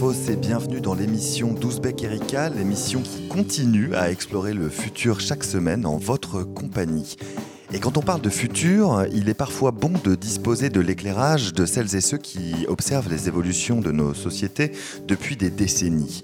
Turfos et bienvenue dans l'émission d'Ouzbek Erika, l'émission qui continue à explorer le futur chaque semaine en votre compagnie. Et quand on parle de futur, il est parfois bon de disposer de l'éclairage de celles et ceux qui observent les évolutions de nos sociétés depuis des décennies.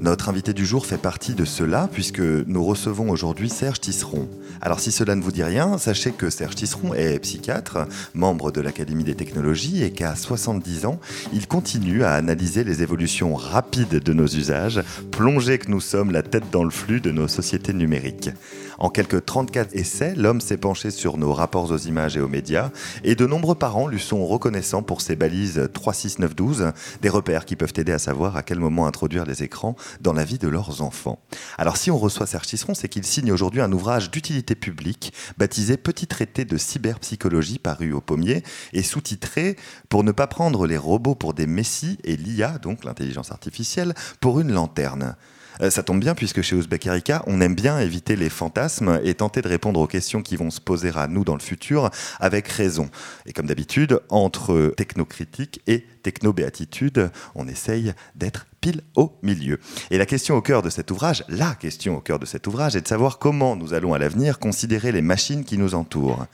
Notre invité du jour fait partie de cela puisque nous recevons aujourd'hui Serge Tisseron. Alors si cela ne vous dit rien, sachez que Serge Tisseron est psychiatre, membre de l'Académie des technologies et qu'à 70 ans, il continue à analyser les évolutions rapides de nos usages, plongé que nous sommes la tête dans le flux de nos sociétés numériques. En quelques 34 essais, l'homme s'est penché sur nos rapports aux images et aux médias, et de nombreux parents lui sont reconnaissants pour ses balises 36912, des repères qui peuvent aider à savoir à quel moment introduire les écrans dans la vie de leurs enfants. Alors si on reçoit Serge Tisseron, c'est qu'il signe aujourd'hui un ouvrage d'utilité publique baptisé Petit traité de cyberpsychologie paru au pommier et sous-titré Pour ne pas prendre les robots pour des messies et l'IA, donc l'intelligence artificielle, pour une lanterne. Euh, ça tombe bien puisque chez Ouzbek Erika, on aime bien éviter les fantasmes et tenter de répondre aux questions qui vont se poser à nous dans le futur avec raison. Et comme d'habitude, entre technocritique et technobéatitude, on essaye d'être pile au milieu. Et la question au cœur de cet ouvrage, la question au cœur de cet ouvrage est de savoir comment nous allons à l'avenir considérer les machines qui nous entourent.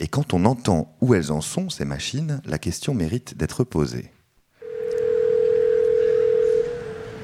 Et quand on entend où elles en sont, ces machines, la question mérite d'être posée.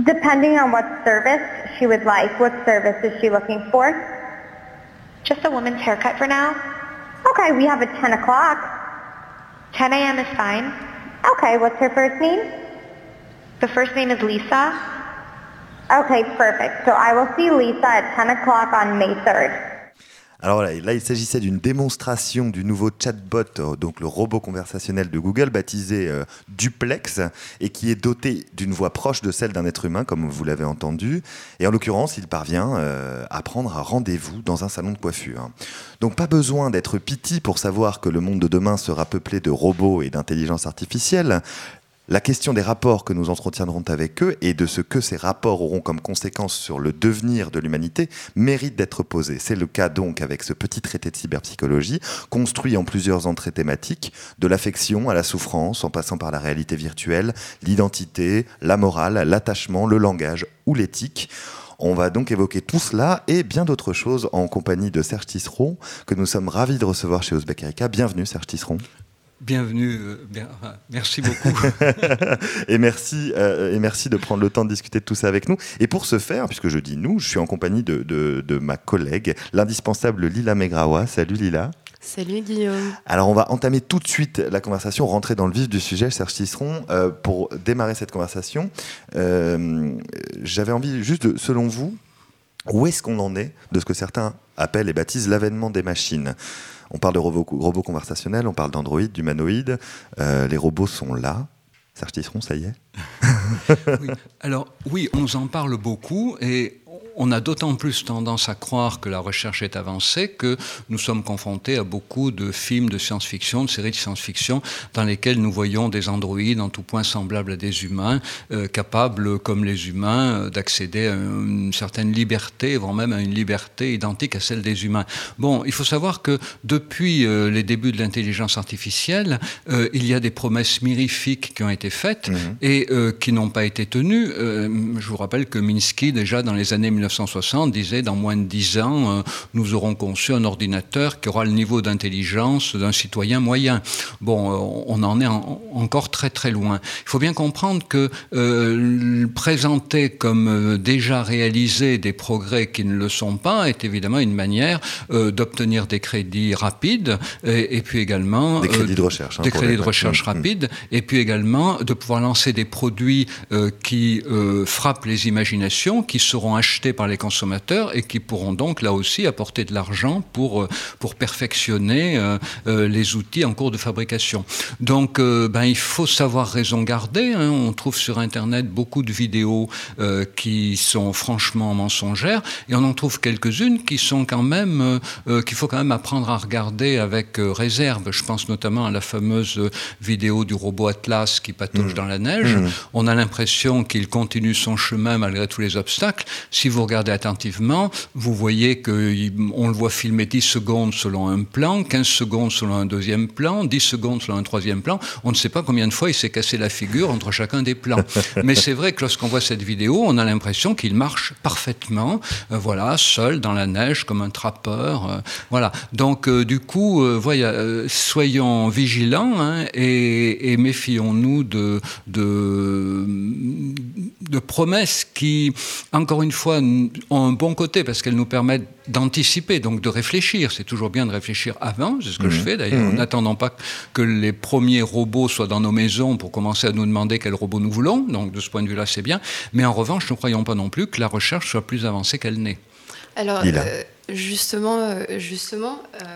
Depending on what service she would like, what service is she looking for? Just a woman's haircut for now. Okay, we have a 10 o'clock. 10 a.m. is fine. Okay, what's her first name? The first name is Lisa. Okay, perfect. So I will see Lisa at 10 o'clock on May 3rd. Alors là, il s'agissait d'une démonstration du nouveau chatbot, euh, donc le robot conversationnel de Google, baptisé euh, Duplex, et qui est doté d'une voix proche de celle d'un être humain, comme vous l'avez entendu. Et en l'occurrence, il parvient euh, à prendre un rendez-vous dans un salon de coiffure. Donc pas besoin d'être piti pour savoir que le monde de demain sera peuplé de robots et d'intelligence artificielle. La question des rapports que nous entretiendrons avec eux et de ce que ces rapports auront comme conséquence sur le devenir de l'humanité mérite d'être posée. C'est le cas donc avec ce petit traité de cyberpsychologie, construit en plusieurs entrées thématiques, de l'affection à la souffrance, en passant par la réalité virtuelle, l'identité, la morale, l'attachement, le langage ou l'éthique. On va donc évoquer tout cela et bien d'autres choses en compagnie de Serge Tisseron, que nous sommes ravis de recevoir chez Ouzbek Erika. Bienvenue Serge Tisseron. Bienvenue, euh, bien, enfin, merci beaucoup. et, merci, euh, et merci de prendre le temps de discuter de tout ça avec nous. Et pour ce faire, puisque je dis nous, je suis en compagnie de, de, de ma collègue, l'indispensable Lila Megrawa. Salut Lila. Salut Guillaume. Alors on va entamer tout de suite la conversation, rentrer dans le vif du sujet, Serge Tisseron. Euh, pour démarrer cette conversation, euh, j'avais envie juste, de, selon vous, où est-ce qu'on en est de ce que certains appellent et baptisent l'avènement des machines? On parle de robots, robots conversationnels, on parle d'androïdes, d'humanoïdes. Euh, les robots sont là. Serge Tisseron, ça y est? Alors oui, on en parle beaucoup et on a d'autant plus tendance à croire que la recherche est avancée que nous sommes confrontés à beaucoup de films de science-fiction, de séries de science-fiction, dans lesquels nous voyons des androïdes en tout point semblables à des humains, euh, capables, comme les humains, euh, d'accéder à une certaine liberté, voire même à une liberté identique à celle des humains. Bon, il faut savoir que depuis euh, les débuts de l'intelligence artificielle, euh, il y a des promesses mirifiques qui ont été faites Mhm. et qui n'ont pas été tenues. Je vous rappelle que Minsky, déjà dans les années 1960 disait dans moins de 10 ans, nous aurons conçu un ordinateur qui aura le niveau d'intelligence d'un citoyen moyen. Bon, on en est encore très très loin. Il faut bien comprendre que présenter comme déjà réalisé des progrès qui ne le sont pas est évidemment une manière d'obtenir des crédits rapides et, puis également des crédits de recherche, hein, des crédits de recherche rapides et puis également de pouvoir lancer des produits qui frappent les imaginations, qui seront achetés par les consommateurs et qui pourront donc là aussi apporter de l'argent pour, euh, pour perfectionner euh, euh, les outils en cours de fabrication. Donc ben, il faut savoir raison garder. Hein. On trouve sur Internet beaucoup de vidéos qui sont franchement mensongères et on en trouve quelques-unes qui sont quand même qu'il faut quand même apprendre à regarder avec réserve. Je pense notamment à la fameuse vidéo du robot Atlas qui patauge mmh. dans la neige. Mmh. On a l'impression qu'il continue son chemin malgré tous les obstacles. Si vous regardez attentivement, vous voyez qu'on le voit filmer 10 secondes selon un plan, 15 secondes selon un deuxième plan, 10 secondes selon un troisième plan. On ne sait pas combien de fois il s'est cassé la figure entre chacun des plans. Mais c'est vrai que lorsqu'on voit cette vidéo, on a l'impression qu'il marche parfaitement, euh, voilà, seul dans la neige comme un trappeur. Euh, voilà. Donc euh, du coup, voyez, soyons vigilants hein, et, méfions-nous de, de, de promesses qui, encore une fois, ont un bon côté parce qu'elles nous permettent d'anticiper, donc de réfléchir. C'est toujours bien de réfléchir avant, c'est ce que je mmh. fais d'ailleurs, en mmh. n'attendant pas que les premiers robots soient dans nos maisons pour commencer à nous demander quel robot nous voulons. Donc de ce point de vue-là, c'est bien. Mais en revanche, ne croyons pas non plus que la recherche soit plus avancée qu'elle n'est. Alors, euh, justement, euh, justement euh,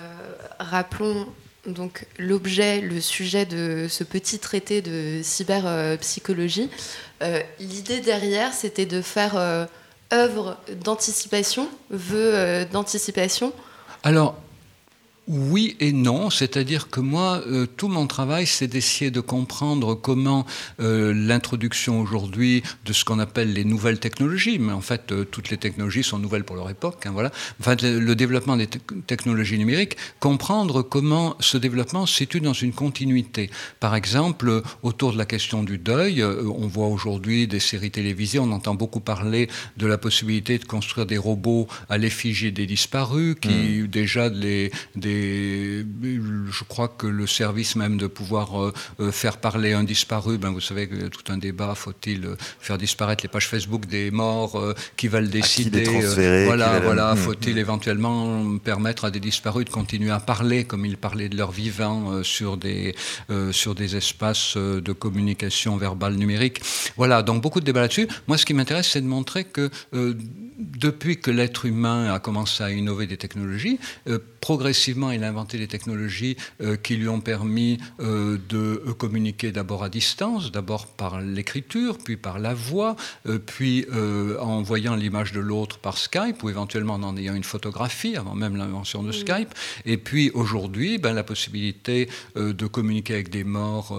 rappelons donc l'objet, le sujet de ce petit traité de cyberpsychologie. L'idée derrière, c'était de faire œuvre d'anticipation, vœu euh, d'anticipation. Alors, oui et non, c'est-à-dire que moi, euh, tout mon travail, c'est d'essayer de comprendre comment euh, l'introduction aujourd'hui de ce qu'on appelle les nouvelles technologies, mais en fait, euh, toutes les technologies sont nouvelles pour leur époque, hein, voilà. Enfin, le développement des technologies numériques, comprendre comment ce développement se situe dans une continuité. Par exemple, autour de la question du deuil, on voit aujourd'hui des séries télévisées, on entend beaucoup parler de la possibilité de construire des robots à l'effigie des disparus, qui mmh. déjà les, des je crois que le service même de pouvoir euh, euh, faire parler un disparu, ben vous savez qu'il y a tout un débat, faut-il euh, faire disparaître les pages Facebook des morts, qui va le décider Voilà, voilà, hmm. faut-il éventuellement permettre à des disparus de continuer à parler comme ils parlaient de leur vivant sur, des, sur des espaces de communication verbale numérique Voilà, donc beaucoup de débats là-dessus. Moi, ce qui m'intéresse, c'est de montrer que depuis que l'être humain a commencé à innover des technologies, progressivement, il a inventé des technologies euh, qui lui ont permis euh, de euh, communiquer d'abord à distance, d'abord par l'écriture, puis par la voix, puis en voyant l'image de l'autre par Skype, ou éventuellement en ayant une photographie, avant même l'invention de Skype. Et puis aujourd'hui, ben, la possibilité de communiquer avec des morts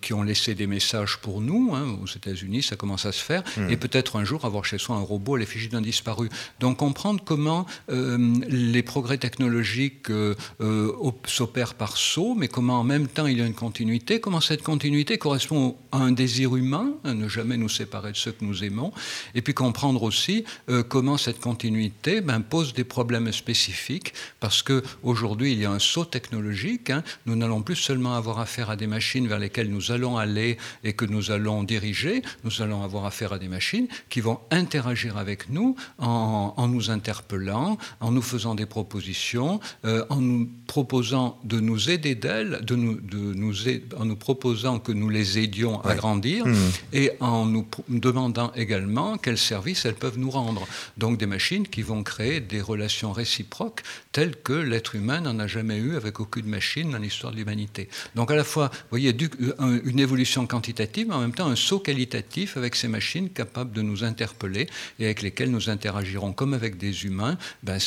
qui ont laissé des messages pour nous. Hein, aux États-Unis, ça commence à se faire. Hmm. Et peut-être un jour avoir chez soi un robot à l'effigie d'un disparu. Donc comprendre comment les progrès technologiques euh, euh, s'opère par saut, mais comment en même temps il y a une continuité, comment cette continuité correspond à un désir humain, à ne jamais nous séparer de ceux que nous aimons, et puis comprendre aussi euh, comment cette continuité ben, pose des problèmes spécifiques, parce qu'aujourd'hui il y a un saut technologique, hein. nous n'allons plus seulement avoir affaire à des machines vers lesquelles nous allons aller et que nous allons diriger, nous allons avoir affaire à des machines qui vont interagir avec nous en nous interpellant, en nous faisant des propositions, euh, en nous proposant de nous aider d'elles, de nous, de nous en nous proposant que nous les aidions à grandir, mmh. et en nous demandant également quels services elles peuvent nous rendre. Donc des machines qui vont créer des relations réciproques telles que l'être humain n'en a jamais eu avec aucune machine dans l'histoire de l'humanité. Donc à la fois, vous voyez, une évolution quantitative, mais en même temps un saut qualitatif avec ces machines capables de nous interpeller et avec lesquelles nous interagirons comme avec des humains, ben,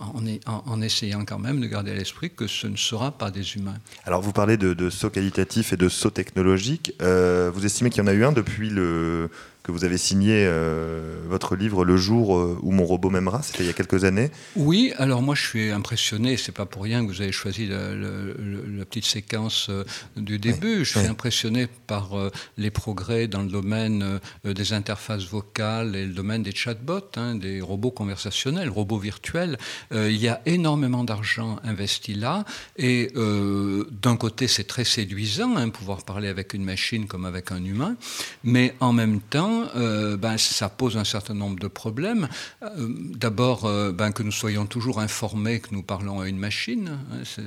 en, en, en essayant quand même de garder à l'esprit que ce ne sera pas des humains. Alors vous parlez de, saut qualitatif et de saut technologique. Euh, vous estimez qu'il y en a eu un depuis le, que vous avez signé euh, votre livre Le jour euh, où mon robot m'aimera, c'était il y a quelques années. Oui, alors moi je suis impressionné, c'est pas pour rien que vous avez choisi la, petite séquence euh, du début, je suis impressionné par les progrès dans le domaine des interfaces vocales et le domaine des chatbots, hein, des robots conversationnels, robots virtuels. il y a énormément d'argent investi là et d'un côté c'est très séduisant, hein, pouvoir parler avec une machine comme avec un humain, mais en même temps, euh, ben, ça pose un certain nombre de problèmes. Euh, d'abord, euh, ben, que nous soyons toujours informés que nous parlons à une machine. Hein,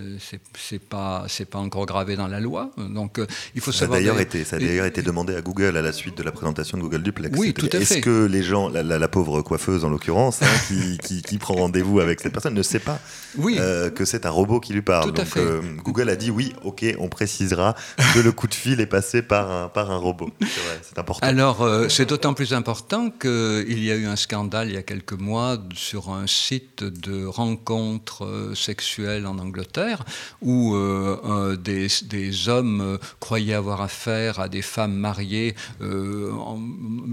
c'est pas, pas encore gravé dans la loi. Donc, il faut ça savoir. D'ailleurs été, ça a d'ailleurs été demandé à Google à la suite de la présentation de Google Duplex. Oui, tout à fait. Est-ce que les gens, la, pauvre coiffeuse en l'occurrence, hein, qui, qui, prend rendez-vous avec cette personne, ne sait pas oui. que c'est un robot qui lui parle tout à fait. Google a dit oui, ok, on précisera que le coup de fil est passé par un, par un robot. C'est important. Alors, c'est d'autant plus important qu'il y a eu un scandale il y a quelques mois sur un site de rencontres euh, sexuelles en Angleterre où euh, des, hommes euh, croyaient avoir affaire à des femmes mariées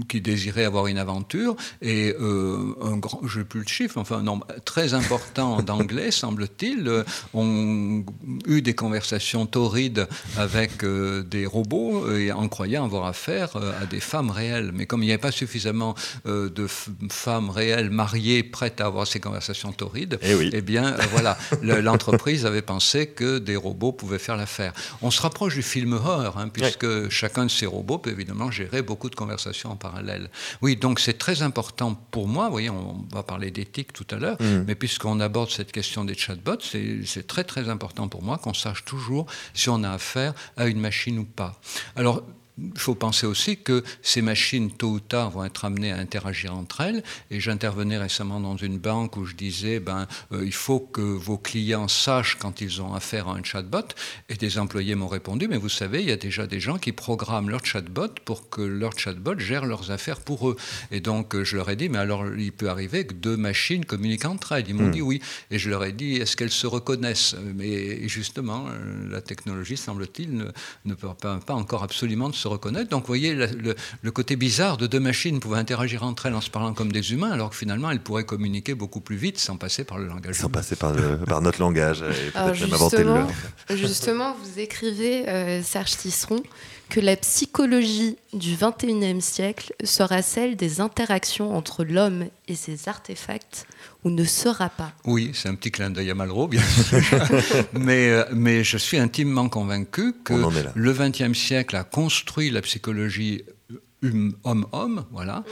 qui désiraient avoir une aventure et un grand, je n'ai plus le chiffre, enfin un nombre très important d'anglais, semble-t-il, ont eu des conversations torrides avec des robots et en croyant avoir affaire à des femmes réelles. Mais comme il n'y avait pas suffisamment euh, de femmes réelles mariées prêtes à avoir ces conversations torrides, eh, oui. eh bien, euh, voilà, l'entreprise avait pensé que des robots pouvaient faire l'affaire. On se rapproche du film horreur, hein, puisque chacun de ces robots peut évidemment gérer beaucoup de conversations en parallèle. Oui, donc c'est très important pour moi. Vous voyez, on va parler d'éthique tout à l'heure, mm. mais puisqu'on aborde cette question des chatbots, c'est très très important pour moi qu'on sache toujours si on a affaire à une machine ou pas. Alors, il faut penser aussi que ces machines, tôt ou tard, vont être amenées à interagir entre elles. Et j'intervenais récemment dans une banque où je disais, ben, euh, il faut que vos clients sachent quand ils ont affaire à un chatbot. Et des employés m'ont répondu, mais vous savez, il y a déjà des gens qui programment leur chatbot pour que leur chatbot gère leurs affaires pour eux. Et donc, euh, je leur ai dit, mais alors, il peut arriver que deux machines communiquent entre elles. Ils m'ont hmm. dit oui. Et je leur ai dit, est-ce qu'elles se reconnaissent? Mais justement, euh, la technologie, semble-t-il, ne, ne peut pas, pas encore absolument de se reconnaître. Donc vous voyez le, côté bizarre de deux machines pouvant interagir entre elles en se parlant comme des humains, alors que finalement elles pourraient communiquer beaucoup plus vite sans passer par le langage. Sans passer par, par, notre langage et peut-être même inventer le Justement, vous écrivez, euh, Serge Tisseron, que la psychologie du 21e siècle sera celle des interactions entre l'homme et ses artefacts ou ne sera pas. Oui, c'est un petit clin d'œil à Malraux, bien sûr. mais, euh, mais je suis intimement convaincu que le 20e siècle a construit la psychologie homme-homme, voilà,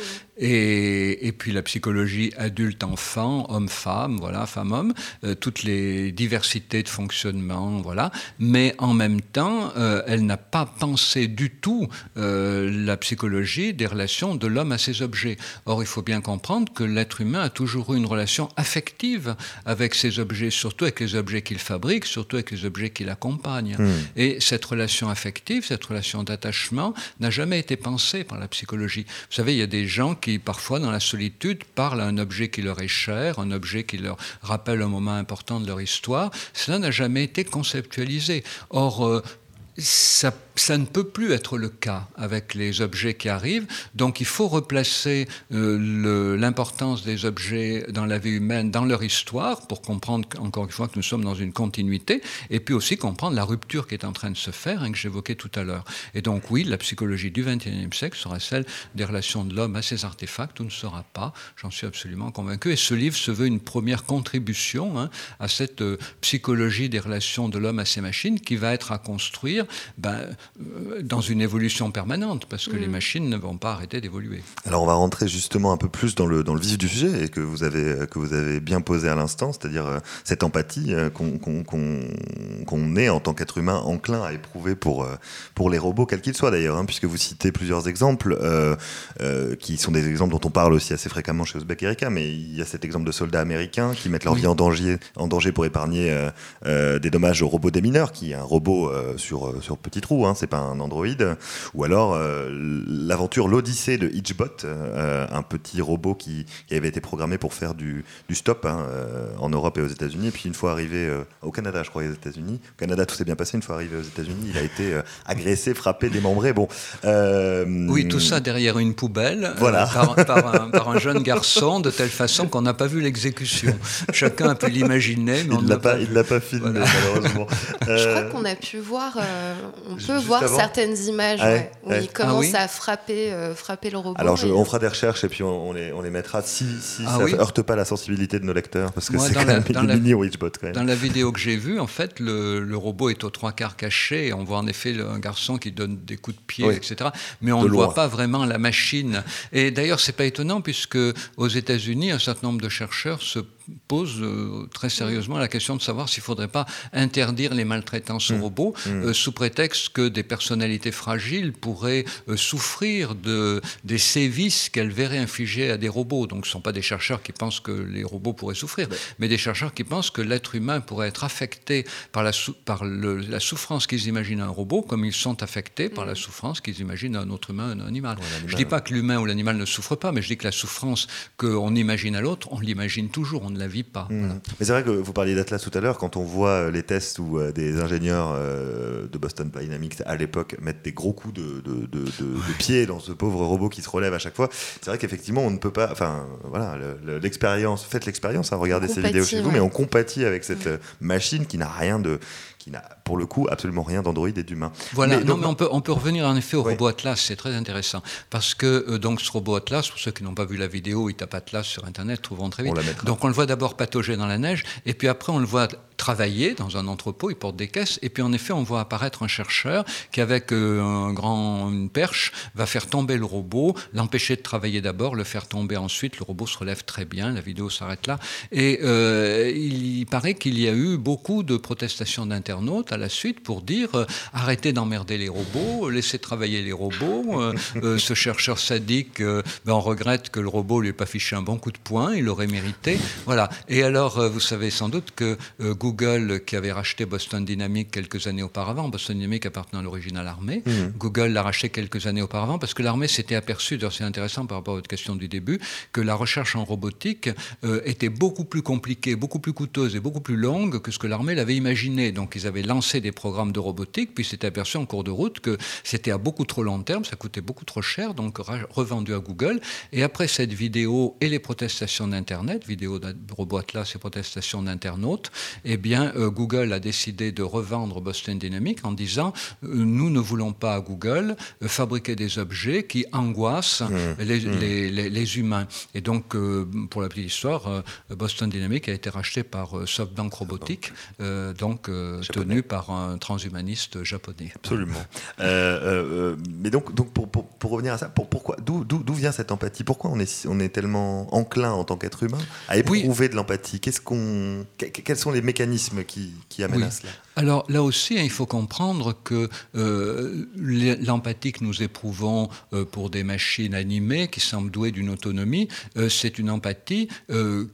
et, puis la psychologie adulte-enfant, homme-femme, voilà, femme-homme, euh, toutes les diversités de fonctionnement, voilà. Mais en même temps, euh, elle n'a pas pensé du tout euh, la psychologie des relations de l'homme à ses objets. Or, il faut bien comprendre que l'être humain a toujours eu une relation affective avec ses objets, surtout avec les objets qu'il fabrique, surtout avec les objets qu'il accompagne. Hmm. Et cette relation affective, cette relation d'attachement, n'a jamais été pensée par la psychologie. Vous savez, il y a des gens qui parfois, dans la solitude, parlent à un objet qui leur est cher, un objet qui leur rappelle un moment important de leur histoire. Cela n'a jamais été conceptualisé. Or, euh, ça ça ne peut plus être le cas avec les objets qui arrivent. Donc il faut replacer euh, l'importance des objets dans la vie humaine, dans leur histoire, pour comprendre encore une fois que nous sommes dans une continuité, et puis aussi comprendre la rupture qui est en train de se faire, hein, que j'évoquais tout à l'heure. Et donc oui, la psychologie du XXIe siècle sera celle des relations de l'homme à ses artefacts, ou ne sera pas, j'en suis absolument convaincu. Et ce livre se veut une première contribution hein, à cette euh, psychologie des relations de l'homme à ses machines, qui va être à construire ben, dans une évolution permanente, parce que les mm. machines ne vont pas arrêter d'évoluer. Alors on va rentrer justement un peu plus dans le, dans le vif du sujet, et que vous avez, que vous avez bien posé à l'instant, c'est-à-dire euh, cette empathie euh, qu'on est en tant qu'être humain enclin à éprouver pour, pour les robots, quels qu'ils soient d'ailleurs, hein, puisque vous citez plusieurs exemples, qui sont des exemples dont on parle aussi assez fréquemment chez Uzbek Erika, mais il y a cet exemple de soldats américains qui mettent leur vie en danger, en danger pour épargner des dommages aux robots des mineurs, qui est un robot sur sur, sur petit trou, hein, c'est pas un Android. Ou alors l'aventure L'Odyssée de Hitchbot, un petit robot qui, avait été programmé pour faire du, du stop hein, en Europe et aux États-Unis. Et puis une fois arrivé au Canada, je crois, aux États-Unis, au Canada tout s'est bien passé. Une fois arrivé aux États-Unis, il a été agressé, frappé, démembré. Bon. oui, tout ça derrière une poubelle. Voilà. par, par un jeune garçon de telle façon qu'on n'a pas vu l'exécution. Chacun a pu l'imaginer, mais il ne l'a pas, il l'a pas filmé malheureusement. Je crois euh, qu'on a pu voir, euh, on peut voir certaines images où il commence ah à frapper, euh, frapper le robot. Alors on fera des recherches et puis on, les, on les, mettra si, si ah ça ne heurte pas la sensibilité de nos lecteurs, parce que c'est quand même dans mini Witchbot. Quand même. Dans la vidéo que j'ai vue, en fait, le, le, robot est aux trois quarts caché et on voit en effet un garçon qui donne des coups de pied, etc. Mais on ne voit pas vraiment la machine. Et d'ailleurs, c'est pas étonnant puisque aux États-Unis, un certain nombre de chercheurs se pose euh, très sérieusement la question de savoir s'il ne faudrait pas interdire les maltraitances aux mmh. robots mmh. Euh, sous prétexte que des personnalités fragiles pourraient euh, souffrir de, des sévices qu'elles verraient infliger à des robots. Donc ce ne sont pas des chercheurs qui pensent que les robots pourraient souffrir, mais des chercheurs qui pensent que l'être humain pourrait être affecté par la, par la souffrance qu'ils imaginent à un robot, comme ils sont affectés par la mmh. souffrance qu'ils imaginent à un autre humain, un animal. je ne dis pas que l'humain ou l'animal ne souffre pas, mais je dis que la souffrance qu'on imagine à l'autre, on l'imagine toujours la vie pas. Mmh. Mais c'est vrai que vous parliez d'Atlas tout à l'heure, quand on voit euh, les tests où euh, des ingénieurs euh, de Boston Dynamics à l'époque mettent des gros coups de, de, de, pied dans ce pauvre robot qui se relève à chaque fois, c'est vrai qu'effectivement on ne peut pas, enfin voilà, l'expérience, faites l'expérience, hein, regardez ces vidéos chez vous, mais on compatit avec cette machine qui n'a rien de qui n'a pour le coup absolument rien d'Android et d'humain. Voilà, mais, non, mais on peut, on peut revenir en effet au robot Atlas, c'est très intéressant. Parce que euh, donc ce robot Atlas, pour ceux qui n'ont pas vu la vidéo, il tape Atlas sur Internet, trouveront très vite. donc on le voit d'abord patauger dans la neige, et puis après on le voit travailler dans un entrepôt, il porte des caisses, et puis en effet on voit apparaître un chercheur qui avec euh, un grand, une perche va faire tomber le robot, l'empêcher de travailler d'abord, le faire tomber ensuite, le robot se relève très bien, la vidéo s'arrête là, et euh, il paraît qu'il y a eu beaucoup de protestations d'internautes à la suite pour dire euh, arrêtez d'emmerder les robots, laissez travailler les robots. Ce chercheur sadique, ben, on regrette que le robot lui ait pas fiché un bon coup de poing, il l'aurait mérité. Voilà. Et alors, vous savez sans doute que Google, qui avait racheté Boston Dynamics quelques années auparavant, Boston Dynamics appartenant à l'origine à l'armée, mmh. Google l'a racheté quelques années auparavant parce que l'armée s'était aperçue, c'est intéressant par rapport à votre question du début, que la recherche en robotique était beaucoup plus compliquée, beaucoup plus coûteuse et beaucoup plus longue que ce que l'armée l'avait imaginé. Donc ils avaient lancé des programmes de robotique, puis s'est aperçu en cours de route que c'était à beaucoup trop long terme, ça coûtait beaucoup trop cher, donc revendu à Google. Et après cette vidéo et les protestations d'Internet, vidéo de robot Atlas et protestations d'internautes, eh bien, euh, Google a décidé de revendre Boston Dynamics en disant euh, nous ne voulons pas à Google euh, fabriquer des objets qui angoissent mmh. Mmh. Les, les, humains. Et donc, pour la petite histoire, Boston Dynamics a été racheté par SoftBank Robotics, donc tenu par un transhumaniste japonais. Absolument. Euh, mais donc, donc pour, pour, revenir à ça, pour, pourquoi, d'où vient cette empathie? Pourquoi on est, on est tellement enclin en tant qu'être humain à éprouver de l'empathie? Qu'est-ce qu'on, Quels sont les mécanismes qui, qui amènent à cela alors là aussi, hein, il faut comprendre que l'empathie que nous éprouvons pour des machines animées qui semblent douées d'une autonomie, c'est une empathie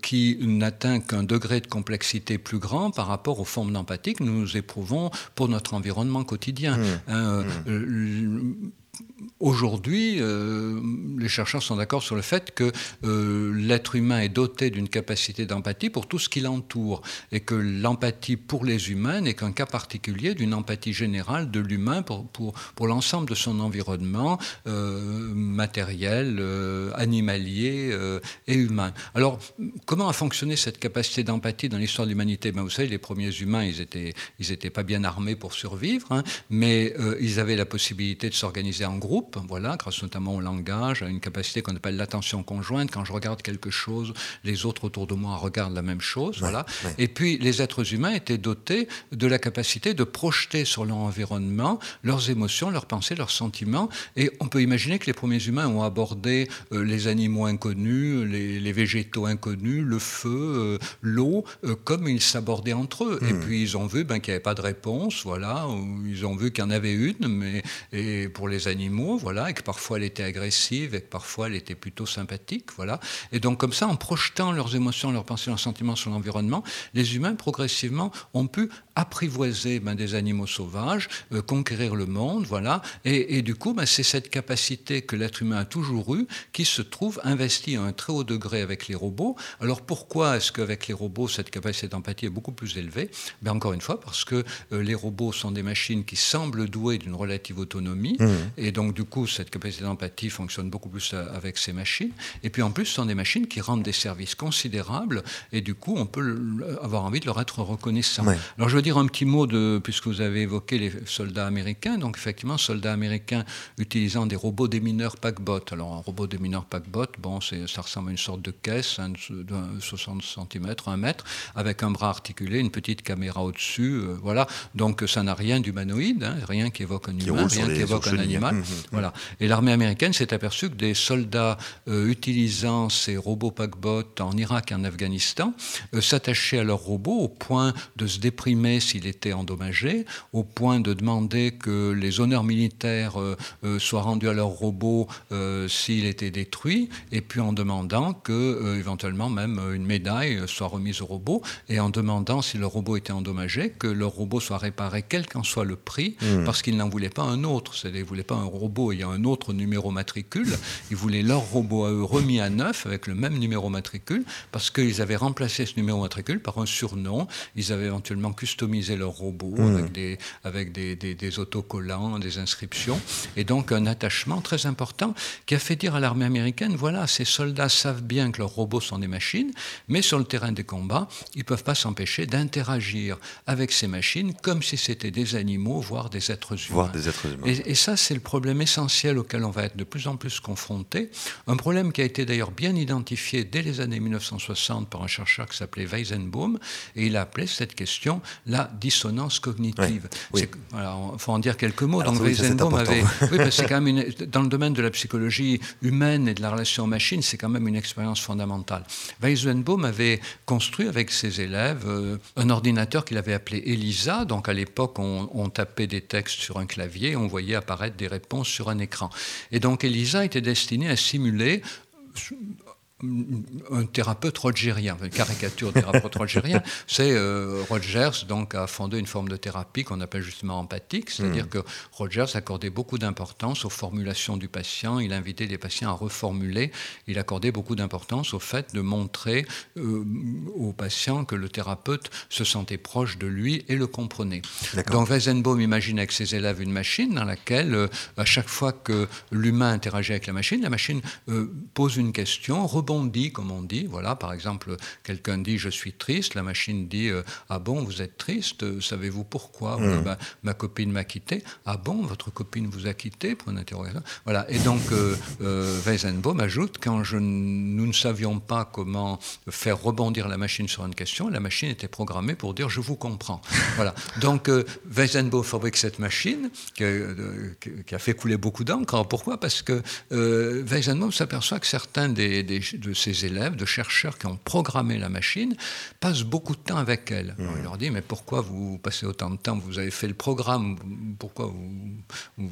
qui n'atteint qu'un degré de complexité plus grand par rapport aux formes d'empathie que nous éprouvons pour notre environnement quotidien. Mmh. Hein, mmh. Euh, Aujourd'hui, euh, les chercheurs sont d'accord sur le fait que euh, l'être humain est doté d'une capacité d'empathie pour tout ce qui l'entoure et que l'empathie pour les humains n'est qu'un cas particulier d'une empathie générale de l'humain pour, pour, pour l'ensemble de son environnement euh, matériel, animalier et humain. Alors, comment a fonctionné cette capacité d'empathie dans l'histoire de l'humanité? Ben, Vous savez, les premiers humains, ils n'étaient ils étaient pas bien armés pour survivre, hein, mais ils avaient la possibilité de s'organiser en groupe voilà, grâce notamment au langage, à une capacité qu'on appelle l'attention conjointe. Quand je regarde quelque chose, les autres autour de moi regardent la même chose. voilà. Et puis, les êtres humains étaient dotés de la capacité de projeter sur leur environnement leurs émotions, leurs pensées, leurs sentiments. Et on peut imaginer que les premiers humains ont abordé euh, les animaux inconnus, les, végétaux inconnus, le feu, euh, l'eau, euh, comme ils s'abordaient entre eux. Et hmm. puis, ils ont vu ben, qu'il n'y avait pas de réponse. Voilà. Ils ont vu qu'il y en avait une, mais et pour les animaux, voilà, et que parfois elle était agressive et que parfois elle était plutôt sympathique. Voilà. Et donc comme ça, en projetant leurs émotions, leurs pensées, leurs sentiments sur l'environnement, les humains progressivement ont pu apprivoiser ben, des animaux sauvages, euh, conquérir le monde, voilà. Et, du coup, ben, c'est cette capacité que l'être humain a toujours eue qui se trouve investie à un très haut degré avec les robots. Alors pourquoi est-ce qu'avec les robots, cette capacité d'empathie est beaucoup plus élevée? Ben, Encore une fois, parce que euh, les robots sont des machines qui semblent douées d'une relative autonomie, mmh. et donc du coup, cette capacité d'empathie fonctionne beaucoup plus euh, avec ces machines. Et puis en plus, ce sont des machines qui rendent des services considérables, et du coup, on peut avoir envie de leur être reconnaissant. Alors je veux dire un petit mot de, puisque vous avez évoqué les soldats américains, donc effectivement, soldats américains utilisant des robots démineurs paquebot. Alors un robot démineur paquebot, bon, ça ressemble à une sorte de caisse hein, de 60 cm, 1 mètre, avec un bras articulé, une petite caméra au-dessus, euh, voilà. Donc ça n'a rien d'humanoïde, hein, rien qui évoque un humain, rien qui évoque un animal. Mmh, mmh. Voilà. Et l'armée américaine s'est aperçue que des soldats euh, utilisant ces robots paquebot en Irak et en Afghanistan euh, s'attachaient à leurs robots au point de se déprimer s'il était endommagé, au point de demander que les honneurs militaires euh, soient rendus à leurs robots s'il était détruit, et puis en demandant que éventuellement même une médaille soit remise au robot, et en demandant si le robot était endommagé, que le robot soit réparé quel qu'en soit le prix, hmm. parce qu'ils n'en voulaient pas un autre. C'est-à-dire ils ne voulaient pas un robot ayant un autre numéro matricule, ils voulaient leur robot à eux remis à neuf avec le même numéro matricule, parce qu'ils avaient remplacé ce numéro matricule par un surnom. Ils avaient éventuellement customisé leur robot mmh. avec, des, avec des, des, autocollants, des inscriptions, et donc un attachement très important qui a fait dire à l'armée américaine, voilà, ces soldats savent bien que leurs robots sont des machines, mais sur le terrain des combats, ils ne peuvent pas s'empêcher d'interagir avec ces machines comme si c'était des animaux, voire des êtres humains. Voire des êtres humains. Et, et ça, c'est le problème essentiel auquel on va être de plus en plus confronté. Un problème qui a été d'ailleurs bien identifié dès les années 1960 par un chercheur qui s'appelait Weizenbaum, et il a appelé cette question la dissonance cognitive. Il faut en dire quelques mots. Donc Weizenbaum avait, oui, c'est quand même une, dans le domaine de la psychologie humaine et de la relation machine, c'est quand même une expérience fondamentale. Weizenbaum avait construit avec ses élèves euh, un ordinateur qu'il avait appelé ELISA. Donc à l'époque, on, on, tapait des textes sur un clavier, on voyait apparaître des réponses sur un écran. Et donc ELISA était destiné à simuler un thérapeute rogérien, une caricature de thérapeute rogérien, c'est euh, Rogers donc a fondé une forme de thérapie qu'on appelle justement empathique, c'est-à-dire hmm. que Rogers accordait beaucoup d'importance aux formulations du patient, il invitait les patients à reformuler, il accordait beaucoup d'importance au fait de montrer euh, au patient que le thérapeute se sentait proche de lui et le comprenait. Donc Weizenbaum imagine avec ses élèves une machine dans laquelle euh, à chaque fois que l'humain interagit avec la machine, la machine pose une question, rebondit, comme on dit. Voilà, par exemple, quelqu'un dit je suis triste, la machine dit euh, ah bon, vous êtes triste, savez-vous pourquoi mmh. bah, Ma copine m'a quitté. Ah bon, votre copine vous a quitté Pour une interrogation. Voilà. Et donc euh, euh, Weizenbaum ajoute quand je, nous ne savions pas comment faire rebondir la machine sur une question, la machine était programmée pour dire je vous comprends. Voilà. Donc Weizenbaum fabrique cette machine qui, qui, a fait couler beaucoup d'encre. Pourquoi? Parce que Weizenbaum s'aperçoit que certains des, des, de ses élèves, de chercheurs qui ont programmé la machine, passent beaucoup de temps avec elle. il leur dit, mais pourquoi vous passez autant de temps? Vous avez fait le programme, pourquoi vous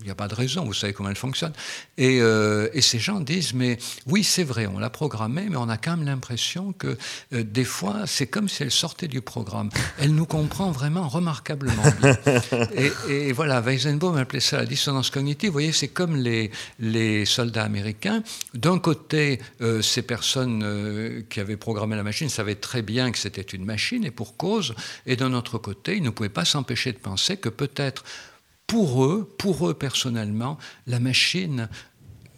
il n'y a pas de raison, vous savez comment elle fonctionne. Euh, et, ces gens disent, mais oui, c'est vrai, on l'a programmée, mais on a quand même l'impression que euh, des fois, c'est comme si elle sortait du programme. Elle nous comprend vraiment remarquablement bien. et, voilà, Weizenbaum appelait ça la dissonance cognitive. Vous voyez, c'est comme les, les soldats américains. D'un côté, euh, ces personnes qui avaient programmé la machine savaient très bien que c'était une machine, et pour cause. Et d'un autre côté, ils ne pouvaient pas s'empêcher de penser que peut-être pour eux, pour eux personnellement, la machine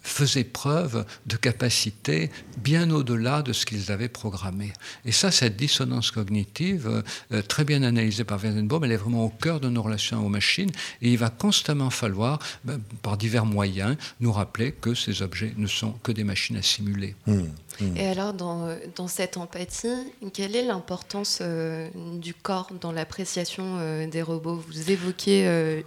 faisait preuve de capacité bien au-delà de ce qu'ils avaient programmé. Et ça, cette dissonance cognitive, euh, très bien analysée par Weizenbaum, elle est vraiment au cœur de nos relations aux machines, et il va constamment falloir, ben, par divers moyens, nous rappeler que ces objets ne sont que des machines à simuler. Mmh, mmh. Et alors, dans, dans, cette empathie, quelle est l'importance euh, du corps dans l'appréciation euh, des robots? Vous évoquez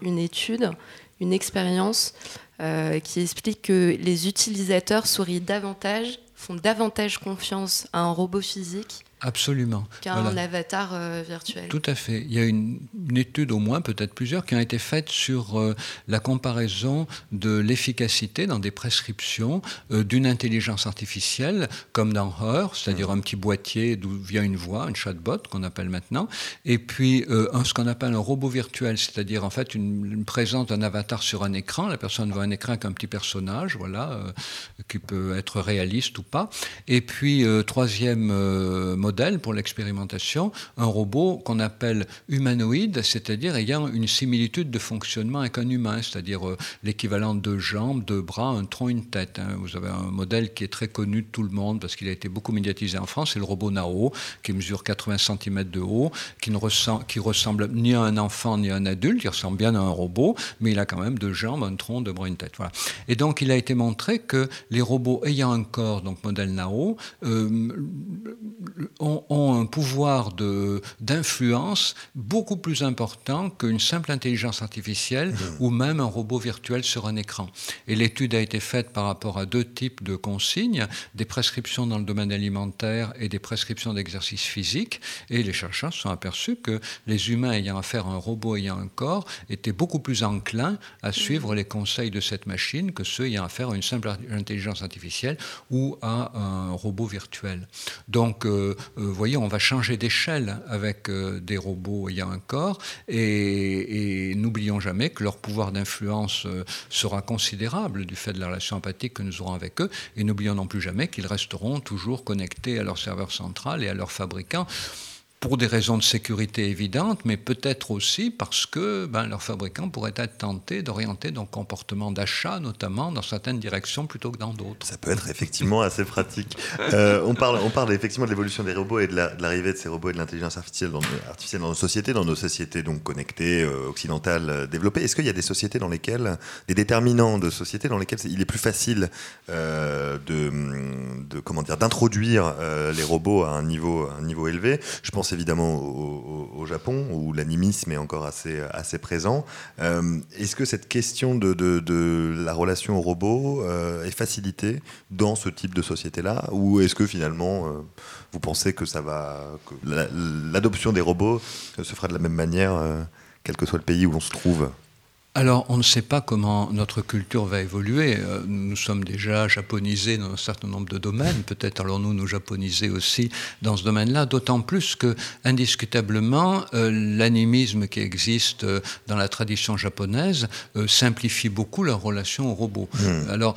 une étude, une expérience euh, qui explique que les utilisateurs sourient davantage, font davantage confiance à un robot physique Absolument. Qu'un avatar euh, virtuel. Tout à fait. Il y a une, étude, au moins, peut-être plusieurs, qui ont été faites sur euh, la comparaison de l'efficacité dans des prescriptions euh, d'une intelligence artificielle, comme dans Her, c'est-à-dire un petit boîtier d'où vient une voix, un chatbot qu'on appelle maintenant, et puis un, ce qu'on appelle un robot virtuel, c'est-à-dire en fait une, présence d'un avatar sur un écran. La personne voit un écran avec un petit personnage, voilà, qui peut être réaliste ou pas. Et puis, troisième modèle pour l'expérimentation, un robot qu'on appelle humanoïde, c'est-à-dire ayant une similitude de fonctionnement avec un humain, c'est-à-dire euh, l'équivalent de jambes, de bras, un tronc, une tête. Hein. Vous avez un modèle qui est très connu de tout le monde parce qu'il a été beaucoup médiatisé en France, c'est le robot Nao, qui mesure 80 cm de haut, qui ne ressemble, qui ressemble ni à un enfant ni à un adulte, il ressemble bien à un robot, mais il a quand même deux jambes, un tronc, deux bras, une tête. Voilà. Et donc il a été montré que les robots ayant un corps, donc modèle Nao, euh, ont, un pouvoir d'influence beaucoup plus important qu'une simple intelligence artificielle mmh. ou même un robot virtuel sur un écran. Et l'étude a été faite par rapport à deux types de consignes, des prescriptions dans le domaine alimentaire et des prescriptions d'exercice physique. Et les chercheurs se sont aperçus que les humains ayant affaire à un robot ayant un corps étaient beaucoup plus enclins à suivre les conseils de cette machine que ceux ayant affaire à une simple intelligence artificielle ou à un robot virtuel. Donc, euh, euh, voyez, on va changer d'échelle avec euh, des robots ayant un corps et, n'oublions jamais que leur pouvoir d'influence euh, sera considérable du fait de la relation empathique que nous aurons avec eux. Et n'oublions non plus jamais qu'ils resteront toujours connectés à leur serveur central et à leur fabricant pour des raisons de sécurité évidentes, mais peut-être aussi parce que ben, leurs fabricants pourraient être tentés d'orienter leur comportement d'achat, notamment dans certaines directions plutôt que dans d'autres. Ça peut être effectivement assez pratique. Euh, on, parle, effectivement de l'évolution des robots et de l'arrivée de, ces robots et de l'intelligence artificielle dans, nos sociétés, dans nos sociétés donc connectées, euh, occidentales, euh, développées. Est-ce qu'il y a des sociétés dans lesquelles, des déterminants de sociétés dans lesquelles il est plus facile de, comment d'introduire les robots à un niveau, un niveau élevé? Je pense évidemment au, Japon, où l'animisme est encore assez, assez présent. Euh, est-ce que cette question de, de, la relation au robot euh, est facilitée dans ce type de société-là Ou est-ce que finalement, euh, vous pensez que ça l'adoption des robots se fera de la même manière, quel que soit le pays où on se trouve? Alors, on ne sait pas comment notre culture va évoluer. Euh, nous sommes déjà japonisés dans un certain nombre de domaines. Peut-être allons-nous nous japoniser aussi dans ce domaine-là, d'autant plus que, indiscutablement, euh, l'animisme qui existe euh, dans la tradition japonaise simplifie beaucoup leur relation au robot. Hmm. Alors,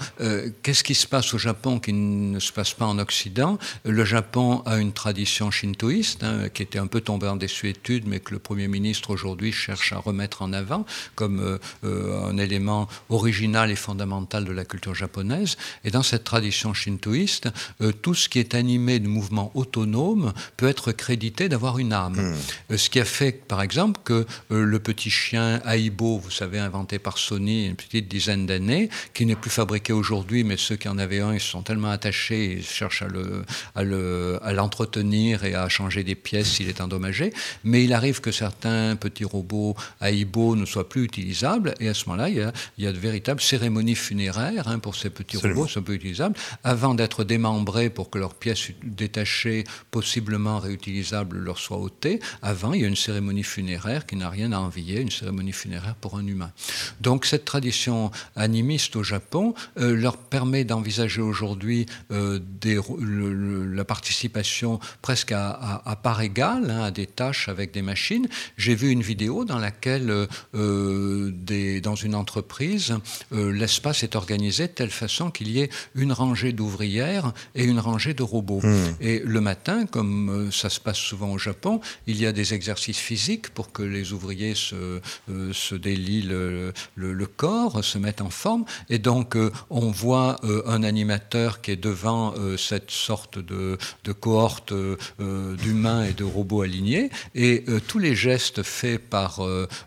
qu'est-ce qui se passe au Japon qui ne se passe pas en Occident? Le Japon a une tradition shintoïste hein, qui était un peu tombée en désuétude, mais que le Premier ministre aujourd'hui cherche à remettre en avant comme un élément original et fondamental de la culture japonaise. Et dans cette tradition shintoïste, euh, tout ce qui est animé de mouvements autonomes peut être crédité d'avoir une âme. Hmm. Euh, ce qui a fait, par exemple, que le petit chien Aibo, vous savez, inventé par Sony une petite dizaine d'années, qui n'est plus fabriqué aujourd'hui, mais ceux qui en avaient un, ils se sont tellement attachés, ils cherchent à, le, à, l'entretenir et à changer des pièces s'il est endommagé. Mais il arrive que certains petits robots Aibo ne soient plus utilisables et à ce moment-là, il, y a, de véritables cérémonies funéraires hein, pour ces petits robots, sont peu utilisables, avant d'être démembrés pour que leurs pièces détachées, possiblement réutilisables, leur soient ôtées. Avant, il y a une cérémonie funéraire qui n'a rien à envier, une cérémonie funéraire pour un humain. Donc cette tradition animiste au Japon euh, leur permet d'envisager aujourd'hui euh, la participation presque à, part égale hein, à des tâches avec des machines. J'ai vu une vidéo dans laquelle euh, dans une entreprise, euh, l'espace est organisé de telle façon qu'il y ait une rangée d'ouvrières et une rangée de robots. Hmm. Et le matin, comme euh, ça se passe souvent au Japon, il y a des exercices physiques pour que les ouvriers se, euh, se délient le, le, corps, se mettent en forme. Et donc, on voit un animateur qui est devant cette sorte de, de cohorte d'humains et de robots alignés. Et tous les gestes faits par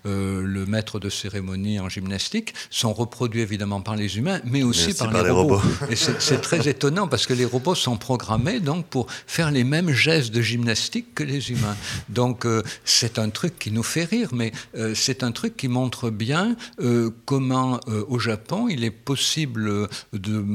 le maître de cérémonie en gymnastique sont reproduits évidemment par les humains, mais aussi, par, les, robots. Et c'est très étonnant parce que les robots sont programmés donc pour faire les mêmes gestes de gymnastique que les humains. Donc euh, c'est un truc qui nous fait rire, mais euh, c'est un truc qui montre bien euh, comment au Japon il est possible de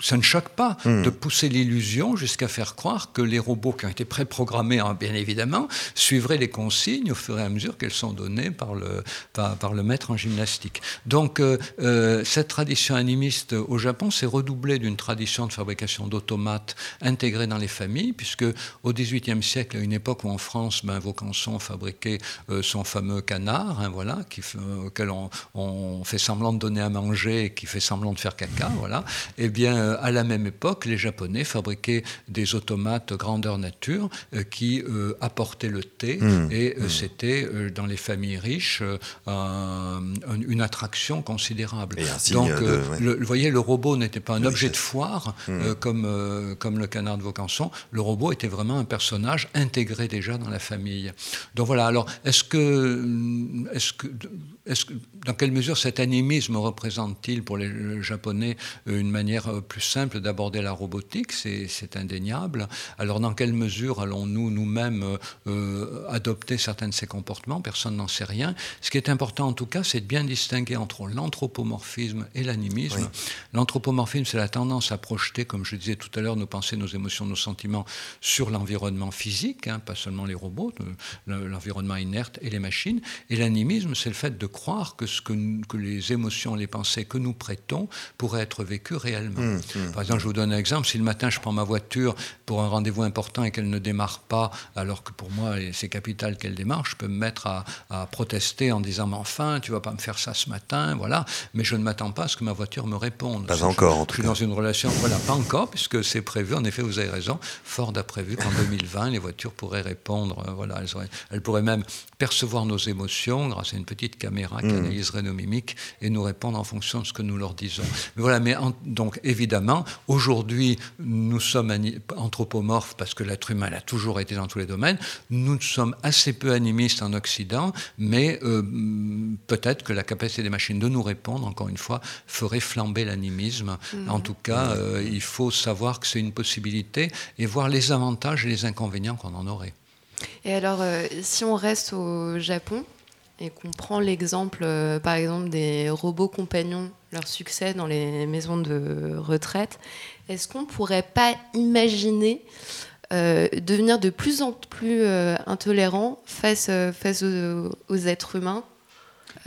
ça ne choque pas hmm. de pousser l'illusion jusqu'à faire croire que les robots qui ont été préprogrammés, hein, bien évidemment, suivraient les consignes au fur et à mesure qu'elles sont données par le, par, le maître en gymnastique. Donc, euh, euh, cette tradition animiste au Japon s'est redoublée d'une tradition de fabrication d'automates intégrés dans les familles, puisque au XVIIIe siècle, à une époque où en France, ben, Vaucanson fabriquait euh, son fameux canard, hein, voilà, qui, auquel on, on, fait semblant de donner à manger et qui fait semblant de faire caca, voilà, eh bien, euh, à la même époque, les Japonais fabriquaient des automates grandeur nature euh, qui euh, apportaient le thé mmh. et mmh. c'était dans les familles riches une attraction considérable. Donc, vous voyez, le robot n'était pas un objet de foire mmh. comme, comme le canard de Vaucanson. Le robot était vraiment un personnage intégré déjà dans la famille. Donc voilà. Alors, est-ce que, est-ce que, est-ce dans quelle mesure cet animisme représente-t-il pour les Japonais une manière plus simple d'aborder la robotique, c'est indéniable. Alors dans quelle mesure allons-nous nous-mêmes euh, adopter certains de ces comportements? Personne n'en sait rien. Ce qui est important en tout cas, c'est de bien distinguer entre l'anthropomorphisme et l'animisme. L'anthropomorphisme, c'est la tendance à projeter, comme je disais tout à l'heure, nos pensées, nos émotions, nos sentiments sur l'environnement physique, hein, pas seulement les robots, l'environnement inerte et les machines. Et l'animisme, c'est le fait de croire que, ce que, que les émotions, les pensées que nous prêtons pourraient être vécues réellement. Mmh, mmh. Par exemple, je vous donne un exemple. Si le matin, je prends ma voiture pour un rendez-vous important et qu'elle ne démarre pas, alors que pour moi, c'est capital qu'elle démarre, je peux me mettre à, protester en disant Mais enfin, tu vas pas me faire ça ce matin, voilà. Mais je ne m'attends pas à ce que ma voiture me réponde. Pas encore, en tout cas. Je suis dans une relation, voilà, pas encore, puisque c'est prévu. En effet, vous avez raison. Ford a prévu qu'en 2020, les voitures pourraient répondre. Euh, voilà, elles, pourraient même percevoir nos émotions grâce à une petite caméra qui mmh. analyserait nos mimiques et nous répondre en fonction de ce que nous leur disons. Mais voilà, mais donc évidemment, Aujourd'hui, nous sommes anthropomorphes parce que l'être humain a toujours été dans tous les domaines. Nous sommes assez peu animistes en Occident, mais euh, peut-être que la capacité des machines de nous répondre, encore une fois, ferait flamber l'animisme. Mhm. En tout cas, euh, il faut savoir que c'est une possibilité et voir les avantages et les inconvénients qu'on en aurait. Et alors, euh, si on reste au Japon, et qu'on prend l'exemple, euh, par exemple, des robots compagnons, leur succès dans les maisons de retraite, est-ce qu'on ne pourrait pas imaginer euh, devenir de plus en plus euh, intolérant face, face aux, êtres humains?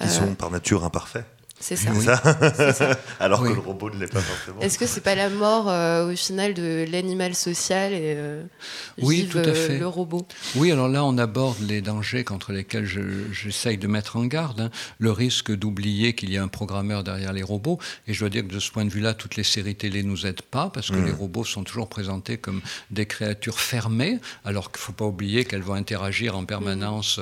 Qui sont par nature imparfaits c'est ça. Alors que le robot ne l'est pas forcément. Est-ce que c'est pas la mort euh, au final de l'animal social et euh, oui, tout à euh, fait. le robot? Oui, alors là on aborde les dangers contre lesquels j'essaye de mettre en garde. Hein. Le risque d'oublier qu'il y a un programmeur derrière les robots. Et je dois dire que de ce point de vue-là, toutes les séries télé nous aident pas parce que mm. les robots sont toujours présentés comme des créatures fermées, alors qu'il faut pas oublier qu'elles vont interagir en permanence,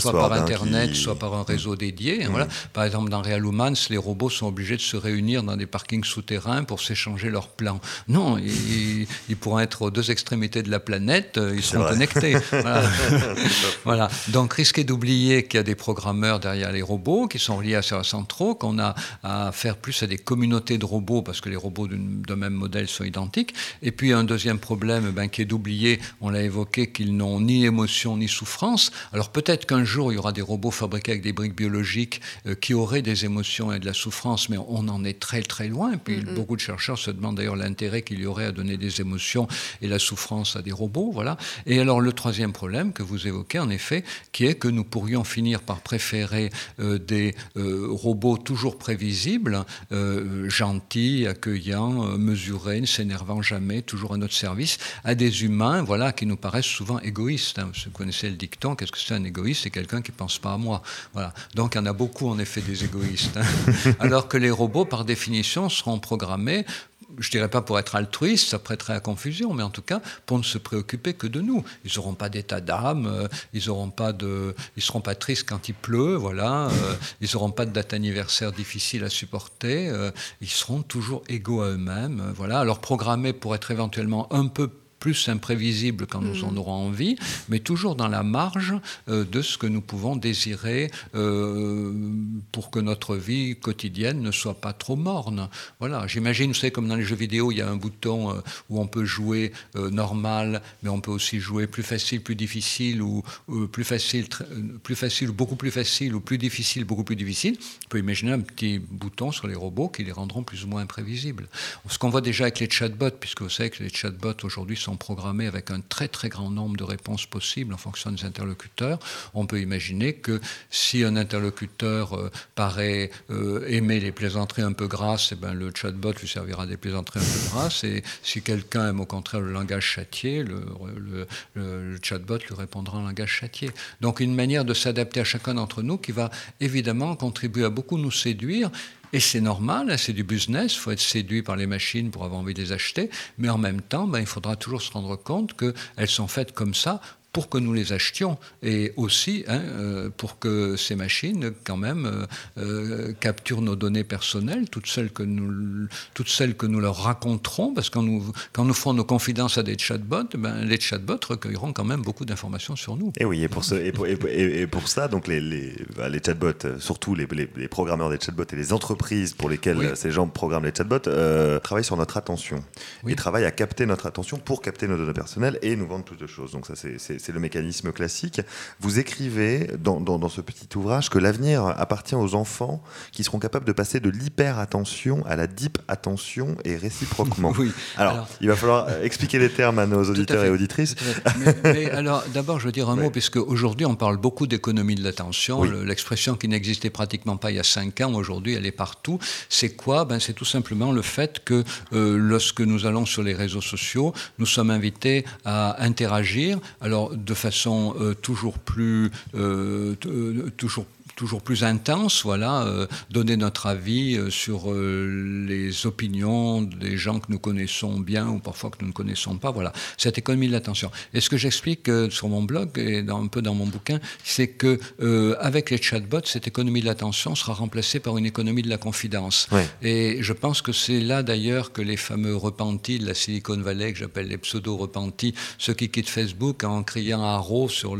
soit par hein, Internet, soit par un réseau dédié. Hein, voilà. Mm. Par exemple, dans Real les robots sont obligés de se réunir dans des parkings souterrains pour s'échanger leurs plans. Non, ils, pourront être aux deux extrémités de la planète, euh, ils seront connectés. Voilà. Donc, risquer d'oublier qu'il y a des programmeurs derrière les robots qui sont liés à ces centraux, qu'on a à faire plus à des communautés de robots parce que les robots d'un même modèle sont identiques. Et puis, un deuxième problème ben, qui est d'oublier, on l'a évoqué, qu'ils n'ont ni émotion ni souffrance. Alors, peut-être qu'un jour, il y aura des robots fabriqués avec des briques biologiques euh, qui auraient des émotions et de la souffrance, mais on en est très très loin. Puis beaucoup de chercheurs se demandent d'ailleurs l'intérêt qu'il y aurait à donner des émotions et la souffrance à des robots. Voilà. Et alors le troisième problème que vous évoquez, en effet, qui est que nous pourrions finir par préférer euh, des euh, robots toujours prévisibles, euh, gentils, accueillants, mesurés, ne s'énervant jamais, toujours à notre service, à des humains, voilà, qui nous paraissent souvent égoïstes. Hein. Vous connaissez le dicton, qu'est-ce que c'est un égoïste? C'est quelqu'un qui ne pense pas à moi. Voilà. Donc il y en a beaucoup en effet des égoïstes. Alors que les robots, par définition, seront programmés je dirais pas pour être altruiste, ça prêterait à confusion, mais en tout cas pour ne se préoccuper que de nous. Ils n'auront pas d'état d'âme, euh, ils auront pas de, ils seront pas tristes quand il pleut, voilà. Euh, ils n'auront pas de date anniversaire difficile à supporter. Euh, ils seront toujours égaux à eux-mêmes, voilà. Alors programmés pour être éventuellement un peu plus imprévisible quand nous en mm. aurons envie, mais toujours dans la marge euh, de ce que nous pouvons désirer euh, pour que notre vie quotidienne ne soit pas trop morne. Voilà, j'imagine, vous savez, comme dans les jeux vidéo, il y a un bouton euh, où on peut jouer normal, mais on peut aussi jouer plus facile, plus difficile, ou plus facile, plus facile, beaucoup plus facile, ou plus difficile, beaucoup plus difficile. On peut imaginer un petit bouton sur les robots qui les rendront plus ou moins imprévisibles. Ce qu'on voit déjà avec les chatbots, puisque vous savez que les chatbots aujourd'hui sont programmés avec un très très grand nombre de réponses possibles en fonction des interlocuteurs, on peut imaginer que si un interlocuteur euh, paraît euh, aimer les plaisanteries un peu grasses, et eh ben, le chatbot lui servira des plaisanteries un peu grasses, et si quelqu'un aime au contraire le langage châtié, le, le chatbot lui répondra en langage châtié. Donc une manière de s'adapter à chacun d'entre nous qui va évidemment contribuer à beaucoup nous séduire et c'est normal, hein, c'est du business, il faut être séduit par les machines pour avoir envie de les acheter, mais en même temps, ben, il faudra toujours se rendre compte qu'elles sont faites comme ça pour que nous les achetions et aussi hein, euh, pour que ces machines, quand même, euh, euh, capturent nos données personnelles, toutes celles que nous, toutes celles que nous leur raconterons, parce que quand nous, quand nous ferons nos confidences à des chatbots, ben, les chatbots recueilleront quand même beaucoup d'informations sur nous. Et oui, et pour, ce, et pour, et pour ça, donc les, les, bah, les chatbots, surtout les, les, programmeurs des chatbots et les entreprises pour lesquelles ces gens programment les chatbots, travaillent sur notre attention. Ils travaillent à capter notre attention pour capter nos données personnelles et nous vendre de choses. Donc ça, c'est c'est le mécanisme classique. Vous écrivez dans, dans, ce petit ouvrage que l'avenir appartient aux enfants qui seront capables de passer de l'hyper-attention à la deep attention et réciproquement. Oui. Alors, il va falloir expliquer les termes à nos auditeurs et auditrices. Mais, alors, d'abord, je veux dire un mot, puisque aujourd'hui, on parle beaucoup d'économie de l'attention. L'expression qui n'existait pratiquement pas il y a cinq ans, aujourd'hui, elle est partout. C'est quoi? Ben, C'est tout simplement le fait que euh, lorsque nous allons sur les réseaux sociaux, nous sommes invités à interagir. Alors, de façon euh, toujours plus, euh, euh, toujours toujours plus intense, voilà, euh, donner notre avis euh, sur euh, les opinions des gens que nous connaissons bien ou parfois que nous ne connaissons pas, voilà, cette économie de l'attention. Et ce que j'explique sur mon blog et dans, un peu dans mon bouquin, c'est que avec les chatbots, cette économie de l'attention sera remplacée par une économie de la confidence. Et je pense que c'est là d'ailleurs que les fameux repentis de la Silicon Valley, que j'appelle les pseudo-repentis, ceux qui quittent Facebook en criant à haro sur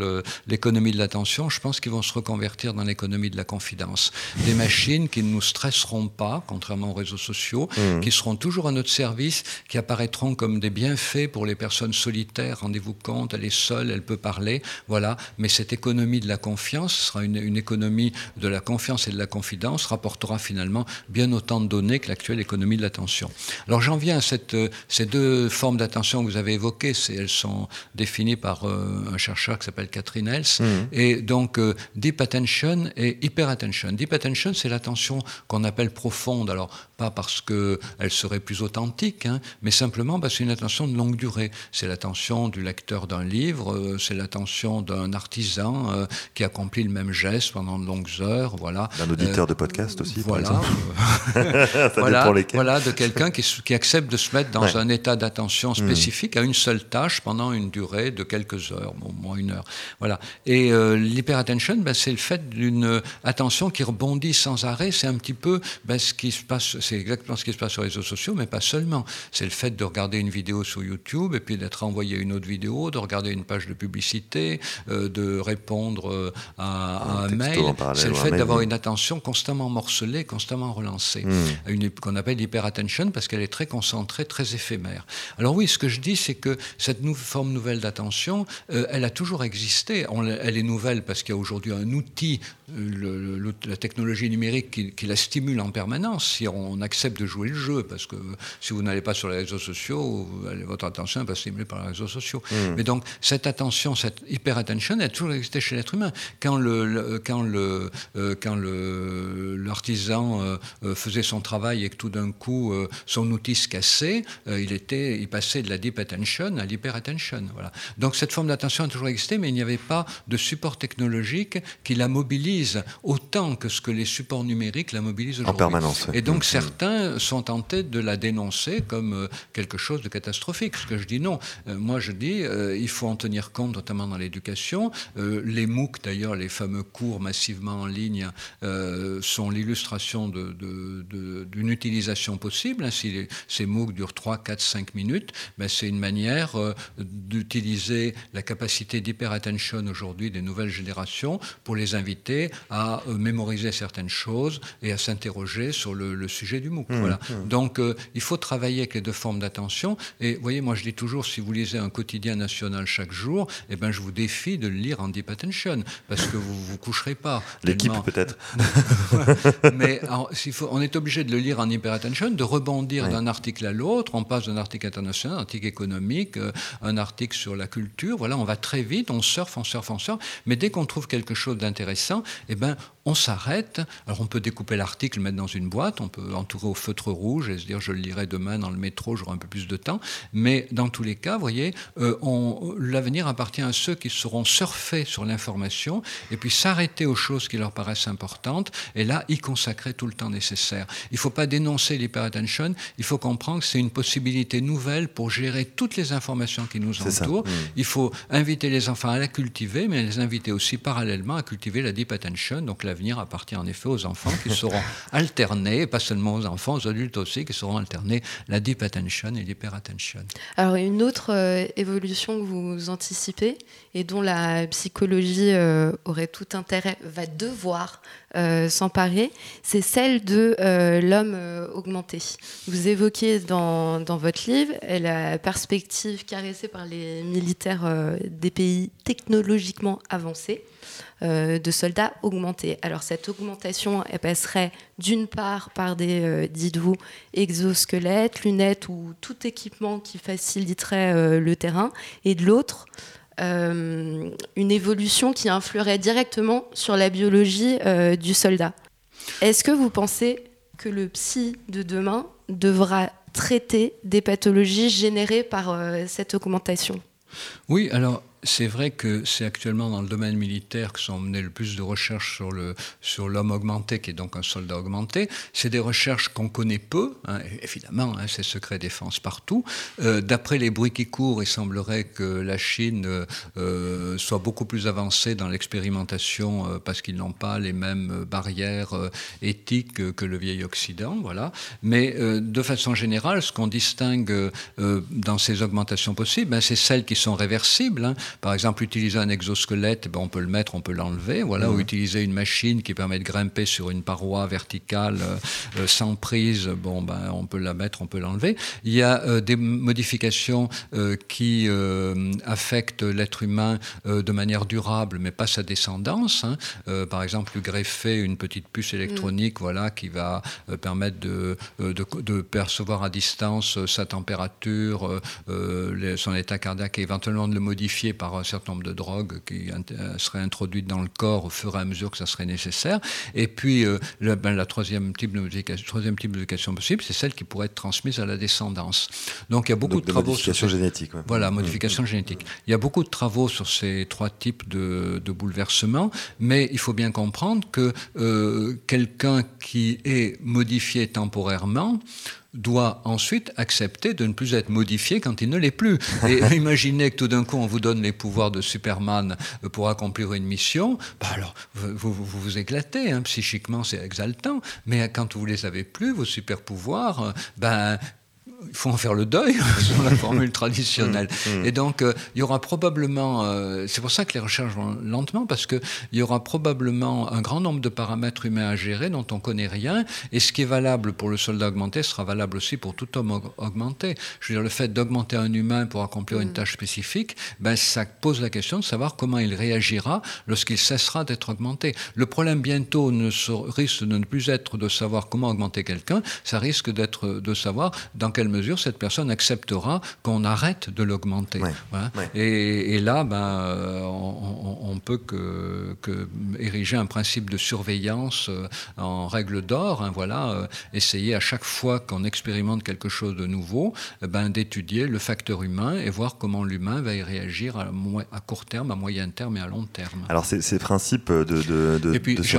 l'économie de l'attention, je pense qu'ils vont se reconvertir dans l'économie l'économie de la confidence. Des machines qui ne nous stresseront pas, contrairement aux réseaux sociaux, mmh. qui seront toujours à notre service, qui apparaîtront comme des bienfaits pour les personnes solitaires. Rendez-vous compte, elle est seule, elle peut parler, voilà. Mais cette économie de la confiance sera une, économie de la confiance et de la confidence, rapportera finalement bien autant de données que l'actuelle économie de l'attention. Alors j'en viens à cette, ces deux formes d'attention que vous avez évoquées. Elles sont définies par euh, un chercheur qui s'appelle Catherine Hels. Mmh. Et donc, euh, deep attention et hyperattention. Deep attention, c'est l'attention qu'on appelle profonde. Alors, pas parce qu'elle serait plus authentique, hein, mais simplement parce que c'est une attention de longue durée. C'est l'attention du lecteur d'un livre, euh, c'est l'attention d'un artisan euh, qui accomplit le même geste pendant de longues heures. Voilà. D'un auditeur de podcast aussi, voilà, par exemple. voilà, voilà, de quelqu'un qui, qui, accepte de se mettre dans un état d'attention hmm. spécifique à une seule tâche pendant une durée de quelques heures, au moins une heure. Voilà. Et euh, l'hyperattention, ben, c'est le fait d'une attention qui rebondit sans arrêt. C'est un petit peu ben, ce qui se passe, c'est exactement ce qui se passe sur les réseaux sociaux, mais pas seulement. C'est le fait de regarder une vidéo sur YouTube et puis d'être envoyé une autre vidéo, de regarder une page de publicité, euh, de répondre euh, à, un, mail. C'est le fait d'avoir une attention constamment morcelée, constamment relancée, hmm. qu'on appelle hyperattention parce qu'elle est très concentrée, très éphémère. Alors oui, ce que je dis, c'est que cette forme nouvelle d'attention, euh, elle a toujours existé. elle est nouvelle parce qu'il y a aujourd'hui un outil le, la technologie numérique qui, la stimule en permanence si on accepte de jouer le jeu, parce que si vous n'allez pas sur les réseaux sociaux, votre attention va stimulée par les réseaux sociaux. Hmm. Mais donc cette attention, cette hyper-attention, elle a toujours existé chez l'être humain. Quand le, quand le euh, quand le l'artisan euh, euh, faisait son travail et que tout d'un coup son outil se cassait, il était, il passait de la deep attention à l'hyper-attention. Voilà. Donc cette forme d'attention a toujours existé, mais il n'y avait pas de support technologique qui la mobilise mobilise autant que ce que les supports numériques la mobilisent aujourd'hui. En permanence. Et donc certains sont tentés de la dénoncer comme euh, quelque chose de catastrophique. Ce que je dis non. Euh, moi je dis euh, il faut en tenir compte, notamment dans l'éducation. les MOOC d'ailleurs, les fameux cours massivement en ligne, sont l'illustration d'une de, utilisation possible. Si ces MOOC durent 3, 4, 5 minutes, ben, c'est une manière d'utiliser la capacité d'hyper-attention aujourd'hui des nouvelles générations pour les inviter à mémoriser certaines choses et à s'interroger sur le, sujet du MOOC. Mmh, voilà. Mmh. Donc, euh, il faut travailler avec les deux formes d'attention. Et vous voyez, moi, je dis toujours, si vous lisez un quotidien national chaque jour, eh ben, je vous défie de le lire en deep attention, parce que vous vous coucherez pas. L'équipe, peut-être. Mais faut, on est obligé de le lire en hyper attention, de rebondir d'un article à l'autre. On passe d'un article international, un article économique, euh, un article sur la culture. Voilà, on va très vite, on surfe, on surfe, on surfe. Mais dès qu'on trouve quelque chose d'intéressant, eh ben, on s'arrête. Alors on peut découper l'article, le mettre dans une boîte, on peut entourer au feutre rouge et se dire je le lirai demain dans le métro, j'aurai un peu plus de temps. Mais dans tous les cas, vous voyez, euh, l'avenir appartient à ceux qui seront surfés sur l'information et puis s'arrêter aux choses qui leur paraissent importantes et là y consacrer tout le temps nécessaire. Il ne faut pas dénoncer l'hyperattention, il faut comprendre que c'est une possibilité nouvelle pour gérer toutes les informations qui nous entourent. Mmh. Il faut inviter les enfants à la cultiver, mais les inviter aussi parallèlement à cultiver la deep attention, donc la l'avenir appartient en effet aux enfants qui seront alternés, pas seulement aux enfants, aux adultes aussi, qui seront alternés la deep attention et l'hyper attention. Alors une autre euh, évolution que vous anticipez et dont la psychologie euh, aurait tout intérêt, va devoir euh, s'emparer, c'est celle de l'homme augmenté. Vous évoquez dans, dans, votre livre la perspective caressée par les militaires des pays technologiquement avancés euh, de soldats augmentés. Alors cette augmentation, elle passerait d'une part par des, euh, dites-vous, exosquelettes, lunettes ou tout équipement qui faciliterait euh, le terrain, et de l'autre, une évolution qui influerait directement sur la biologie du soldat. Est-ce que vous pensez que le psy de demain devra traiter des pathologies générées par cette augmentation? Oui, alors c'est vrai que c'est actuellement dans le domaine militaire que sont menées le plus de recherches sur le sur l'homme augmenté, qui est donc un soldat augmenté. C'est des recherches qu'on connaît peu, hein, évidemment, hein, c'est secret défense partout. Euh, d'après les bruits qui courent, il semblerait que la Chine euh, soit beaucoup plus avancée dans l'expérimentation euh, parce qu'ils n'ont pas les mêmes barrières éthiques que le vieil Occident, voilà. Mais de façon générale, ce qu'on distingue dans ces augmentations possibles, ben, c'est celles qui sont réversibles. Par exemple, utiliser un exosquelette, ben, on peut le mettre, on peut l'enlever, voilà, ou utiliser une machine qui permet de grimper sur une paroi verticale euh, euh, sans prise, bon, ben, on peut la mettre, on peut l'enlever. Il y a euh, des modifications qui affectent l'être humain de manière durable, mais pas sa descendance. Hein. par exemple, lui greffer une petite puce électronique, mm. voilà, qui va permettre de, de, percevoir à distance sa température, son état cardiaque et éventuellement de le modifier par un certain nombre de drogues qui euh, seraient introduites dans le corps au fur et à mesure que ça serait nécessaire. Et puis, euh, le, ben, la troisième type, de troisième type d'éducation possible, c'est celle qui pourrait être transmise à la descendance. Donc, il y a beaucoup de, travaux modification sur génétique. Voilà, mmh. modification génétique. Il y a beaucoup de travaux sur ces trois types de, de bouleversements, mais il faut bien comprendre que euh, quelqu'un qui est modifié temporairement doit ensuite accepter de ne plus être modifié quand il ne l'est plus. Et imaginez que tout d'un coup on vous donne les pouvoirs de Superman pour accomplir une mission, bah alors vous vous, vous, éclatez, hein, psychiquement c'est exaltant, mais quand vous les avez plus, vos super pouvoirs, ben il faut en faire le deuil sur la formule traditionnelle. Mmh, mmh. Et donc, euh, il y aura probablement, euh, c'est pour ça que les recherches vont lentement, parce qu'il y aura probablement un grand nombre de paramètres humains à gérer dont on ne connaît rien. Et ce qui est valable pour le soldat augmenté sera valable aussi pour tout homme augmenté. Je veux dire, le fait d'augmenter un humain pour accomplir une mmh. tâche spécifique, ben, ça pose la question de savoir comment il réagira lorsqu'il cessera d'être augmenté. Le problème bientôt ne risque de ne plus être de savoir comment augmenter quelqu'un, ça risque d'être de savoir dans quelle mesure cette personne acceptera qu'on arrête de l'augmenter. Et, là, ben, on, ne peut que, ériger un principe de surveillance en règle d'or. Hein, voilà, essayer à chaque fois qu'on expérimente quelque chose de nouveau, ben, d'étudier le facteur humain et voir comment l'humain va y réagir à, à, court terme, à moyen terme et à long terme. Alors ces, principes de, de, de, et puis, j'ai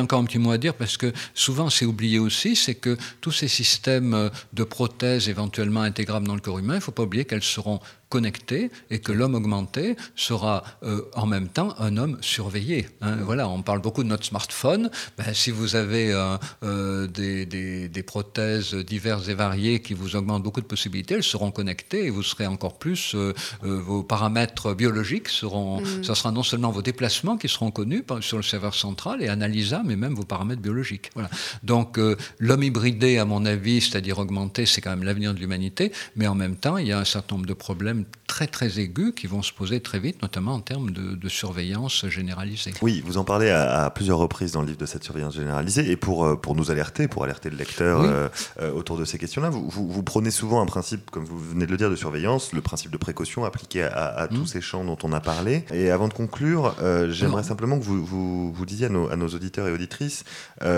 encore, un petit mot à dire parce que souvent c'est oublié aussi, c'est que tous ces systèmes de éventuellement intégrables dans le corps humain, il ne faut pas oublier qu'elles seront connecté et que l'homme augmenté sera euh, en même temps un homme surveillé. Hein. Voilà, on parle beaucoup de notre smartphone. Ben, si vous avez euh, euh, des, des, prothèses diverses et variées qui vous augmentent beaucoup de possibilités, elles seront connectées et vous serez encore plus. vos paramètres biologiques seront. Mm. Ça sera non seulement vos déplacements qui seront connus sur le serveur central et analysables, mais même vos paramètres biologiques. Voilà. Donc l'homme hybridé, à mon avis, c'est-à-dire augmenté, c'est quand même l'avenir de l'humanité, mais en même temps, il y a un certain nombre de problèmes très très aigus qui vont se poser très vite, notamment en termes de, surveillance généralisée. Oui, vous en parlez à, plusieurs reprises dans le livre de cette surveillance généralisée, et pour, euh, pour nous alerter, pour alerter le lecteur euh, euh, autour de ces questions-là, vous, vous, prenez souvent un principe, comme vous venez de le dire, de surveillance, le principe de précaution appliqué à, tous mmh. ces champs dont on a parlé. Et avant de conclure, j'aimerais simplement que vous, vous, vous disiez à nos, à nos, auditeurs et auditrices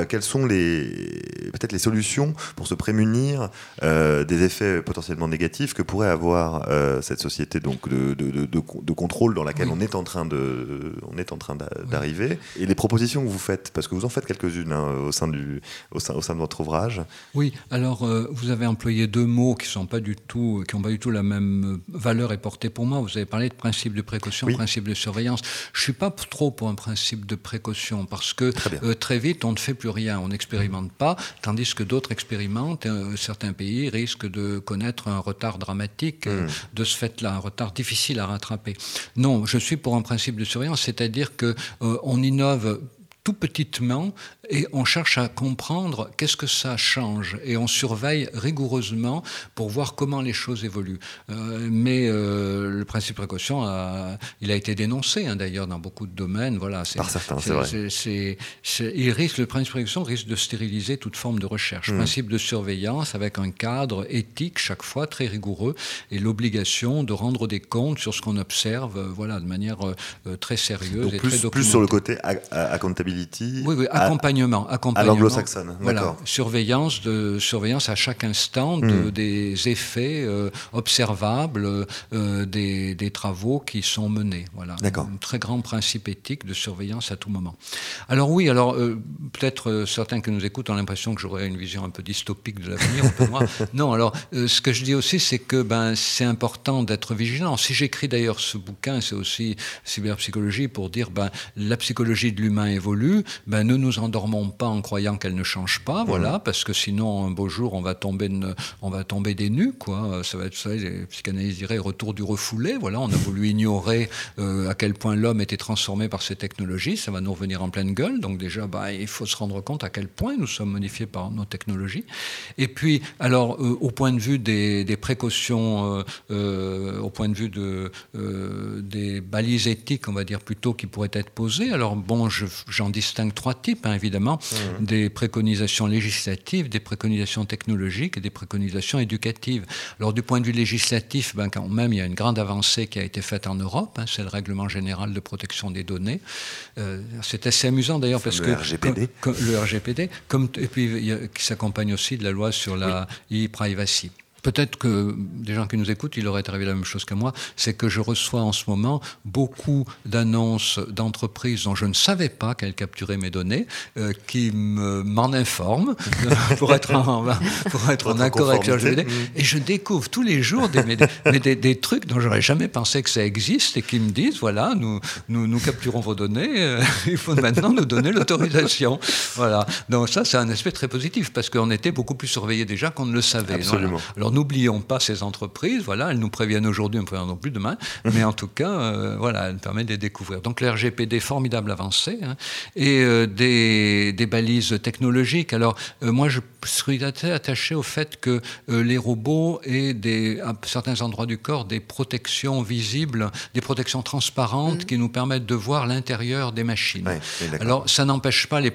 quelles sont les peut-être les solutions pour se prémunir des effets potentiellement négatifs que pourrait avoir cette société donc de, de, de, contrôle dans laquelle on est en train de, on est en train d'arriver. Et les propositions que vous faites, parce que vous en faites quelques-unes hein, au sein du, au sein, au sein de votre ouvrage. Oui. Alors euh, vous avez employé deux mots qui sont pas du tout, qui n'ont pas du tout la même valeur et portée pour moi. Vous avez parlé de principe de précaution, principe de surveillance. Je suis pas trop pour un principe de précaution parce que très, euh, très vite on ne fait plus rien, on n'expérimente pas, tandis que d'autres expérimentent. Euh, certains pays risquent de connaître un retard dramatique hmm. de ce fait-là, un retard difficile à rattraper. Non, je suis pour un principe de surveillance, c'est-à-dire que euh, innove tout petitement et on cherche à comprendre qu'est-ce que ça change et on surveille rigoureusement pour voir comment les choses évoluent. Euh, mais euh, le principe de précaution, il a été dénoncé hein, d'ailleurs dans beaucoup de domaines. Voilà, Par certains, c'est vrai. il risque, le principe de précaution risque de stériliser toute forme de recherche. Hmm. Principe de surveillance avec un cadre éthique chaque fois très rigoureux et l'obligation de rendre des comptes sur ce qu'on observe, euh, voilà, de manière très sérieuse et plus, très Plus sur le côté accountability. Oui, oui, accompagnement accompagnement. À l'anglo-saxonne, voilà, surveillance, de, surveillance à chaque instant de, hmm. des effets euh, observables euh, des, des, travaux qui sont menés. Voilà, un très grand principe éthique de surveillance à tout moment. Alors oui, alors euh, peut-être certains qui nous écoutent ont l'impression que j'aurais une vision un peu dystopique de l'avenir. non, alors ce que je dis aussi, c'est que ben, c'est important d'être vigilant. Si j'écris d'ailleurs ce bouquin, c'est aussi cyberpsychologie pour dire ben, la psychologie de l'humain évolue, ben, ne nous endormons pas en croyant qu'elle ne change pas, voilà, parce que sinon un beau jour on va tomber, on va tomber des nues, quoi. Ça va être ça, les psychanalystes diraient retour du refoulé. Voilà, on a voulu ignorer euh, à quel point l'homme était transformé par ces technologies, ça va nous revenir en pleine gueule. Donc déjà, bah, il faut se rendre compte à quel point nous sommes modifiés par nos technologies. Et puis, alors euh, au point de vue des, précautions, euh, au point de vue de, des balises éthiques, on va dire plutôt, qui pourraient être posées. Alors bon, j'en distingue trois types, hein, évidemment Mmh. des préconisations législatives, des préconisations technologiques et des préconisations éducatives. Alors du point de vue législatif, ben, quand même, il y a une grande avancée qui a été faite en Europe, hein, c'est le règlement général de protection des données. Euh, c'est assez amusant d'ailleurs parce que... RGPD. le RGPD, comme, et puis qui s'accompagne aussi de la loi sur la e-privacy. Peut-être que des gens qui nous écoutent, il aurait arrivé la même chose que moi, c'est que je reçois en ce moment beaucoup d'annonces d'entreprises dont je ne savais pas qu'elles capturaient mes données, euh, qui m'en informent pour être en, pour être en accord avec leur GPD. Et je découvre tous les jours des, des, des, trucs dont j'aurais jamais pensé que ça existe et qui me disent, voilà, nous, nous, nous capturons vos données, euh, il faut maintenant nous donner l'autorisation. Voilà. Donc ça, c'est un aspect très positif parce qu'on était beaucoup plus surveillés déjà qu'on ne le savait. Absolument n'oublions pas ces entreprises. Voilà, elles nous préviennent aujourd'hui, elles ne préviendront plus demain. mais en tout cas, euh, voilà, elles permettent de les découvrir. Donc le RGPD, formidable avancée. Hein, et euh, des, des, balises technologiques. Alors euh, moi, je suis attaché au fait que les robots aient des, à certains endroits du corps des protections visibles, des protections transparentes mm. qui nous permettent de voir l'intérieur des machines. Alors ça n'empêche pas les,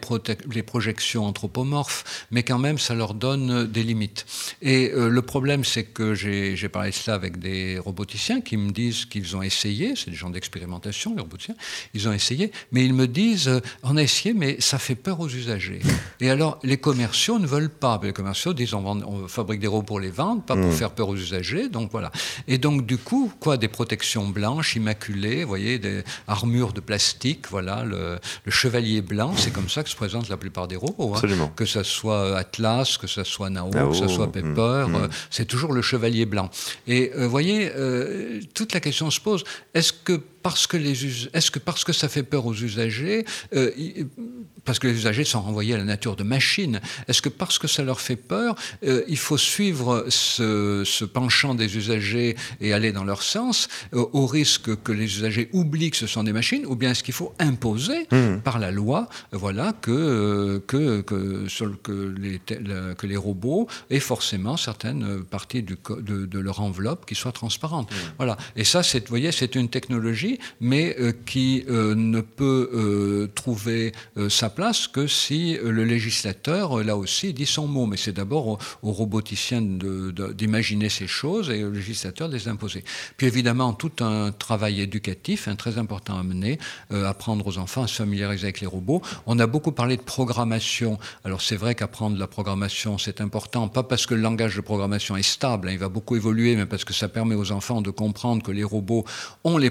les projections anthropomorphes, mais quand même ça leur donne des limites. Et le problème problème, c'est que j'ai parlé de cela avec des roboticiens qui me disent qu'ils ont essayé, c'est des gens d'expérimentation, les roboticiens, ils ont essayé, mais ils me disent, euh, on a essayé, mais ça fait peur aux usagers. Et alors, les commerciaux ne veulent pas. Les commerciaux disent, on, fabrique des robots pour les vendre, pas pour mmh. faire peur aux usagers. Donc voilà. Et donc, du coup, quoi, des protections blanches, immaculées, vous voyez, des armures de plastique, voilà, le, chevalier blanc, c'est comme ça que se présentent la plupart des robots. Hein. Que ce soit Atlas, que ce soit Nao, que ce soit Pepper, mmh. euh, c'est toujours le chevalier blanc. Et vous euh, voyez, toute la question se pose, est-ce que parce que les est-ce que parce que ça fait peur aux usagers, euh, parce que les usagers sont renvoyés à la nature de machines, est-ce que parce que ça leur fait peur, euh, il faut suivre ce, penchant des usagers et aller dans leur sens, euh, au risque que les usagers oublient que ce sont des machines, ou bien est-ce qu'il faut imposer mmh. par la loi, voilà, que que que, que, les, que les robots aient forcément certaines parties du, de, de, leur enveloppe qui soient transparentes, mmh. voilà. Et ça, c'est, vous voyez, c'est une technologie mais euh, qui euh, ne peut euh, trouver sa place que si le législateur, là aussi, dit son mot. Mais c'est d'abord aux, roboticiens d'imaginer ces choses et au législateur de les imposer. Puis évidemment, tout un travail éducatif hein, très important à mener, apprendre aux enfants à se familiariser avec les robots. On a beaucoup parlé de programmation. Alors c'est vrai qu'apprendre la programmation, c'est important, pas parce que le langage de programmation est stable, hein, il va beaucoup évoluer, mais parce que ça permet aux enfants de comprendre que les robots ont les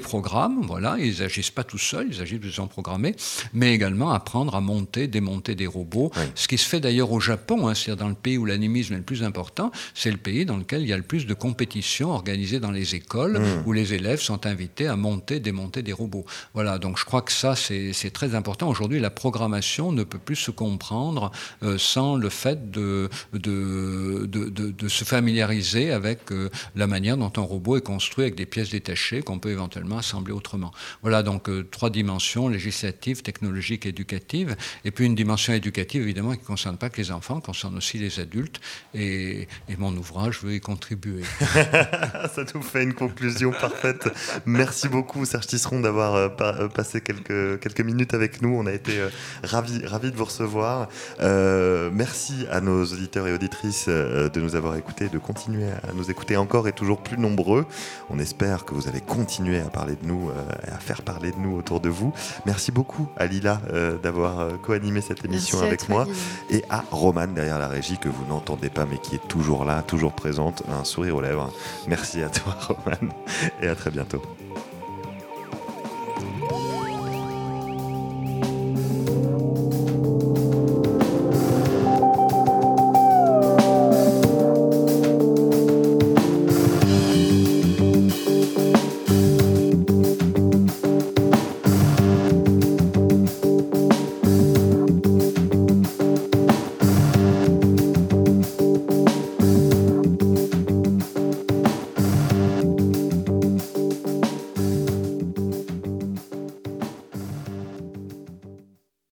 voilà, ils n'agissent pas tout seuls, ils agissent de façon programmée, mais également apprendre à monter, démonter des robots. Ce qui se fait d'ailleurs au Japon, hein, c'est-à-dire dans le pays où l'animisme est le plus important, c'est le pays dans lequel il y a le plus de compétitions organisées dans les écoles, mmh. où les élèves sont invités à monter, démonter des robots. Voilà, donc je crois que ça, c'est très important. Aujourd'hui, la programmation ne peut plus se comprendre euh, sans le fait de, de, de, se familiariser avec euh, la manière dont un robot est construit avec des pièces détachées qu'on peut éventuellement assembler Voilà donc euh, trois dimensions, législative, technologique, éducative, et puis une dimension éducative évidemment qui ne concerne pas que les enfants, concerne aussi les adultes, et, mon ouvrage veut y contribuer. Ça nous fait une conclusion parfaite. Merci beaucoup Serge Tisseron d'avoir euh, euh, passé quelques, minutes avec nous, on a été ravis, ravis de vous recevoir. merci à nos auditeurs et auditrices de nous avoir écoutés, de continuer à nous écouter encore et toujours plus nombreux. On espère que vous allez continuer à parler de nous euh, à faire parler de nous autour de vous. Merci beaucoup à Lila euh, d'avoir euh, co-animé cette émission avec moi et à Roman derrière la régie que vous n'entendez pas mais qui est toujours là, toujours présente, un sourire aux lèvres. Merci à toi Romane et à très bientôt.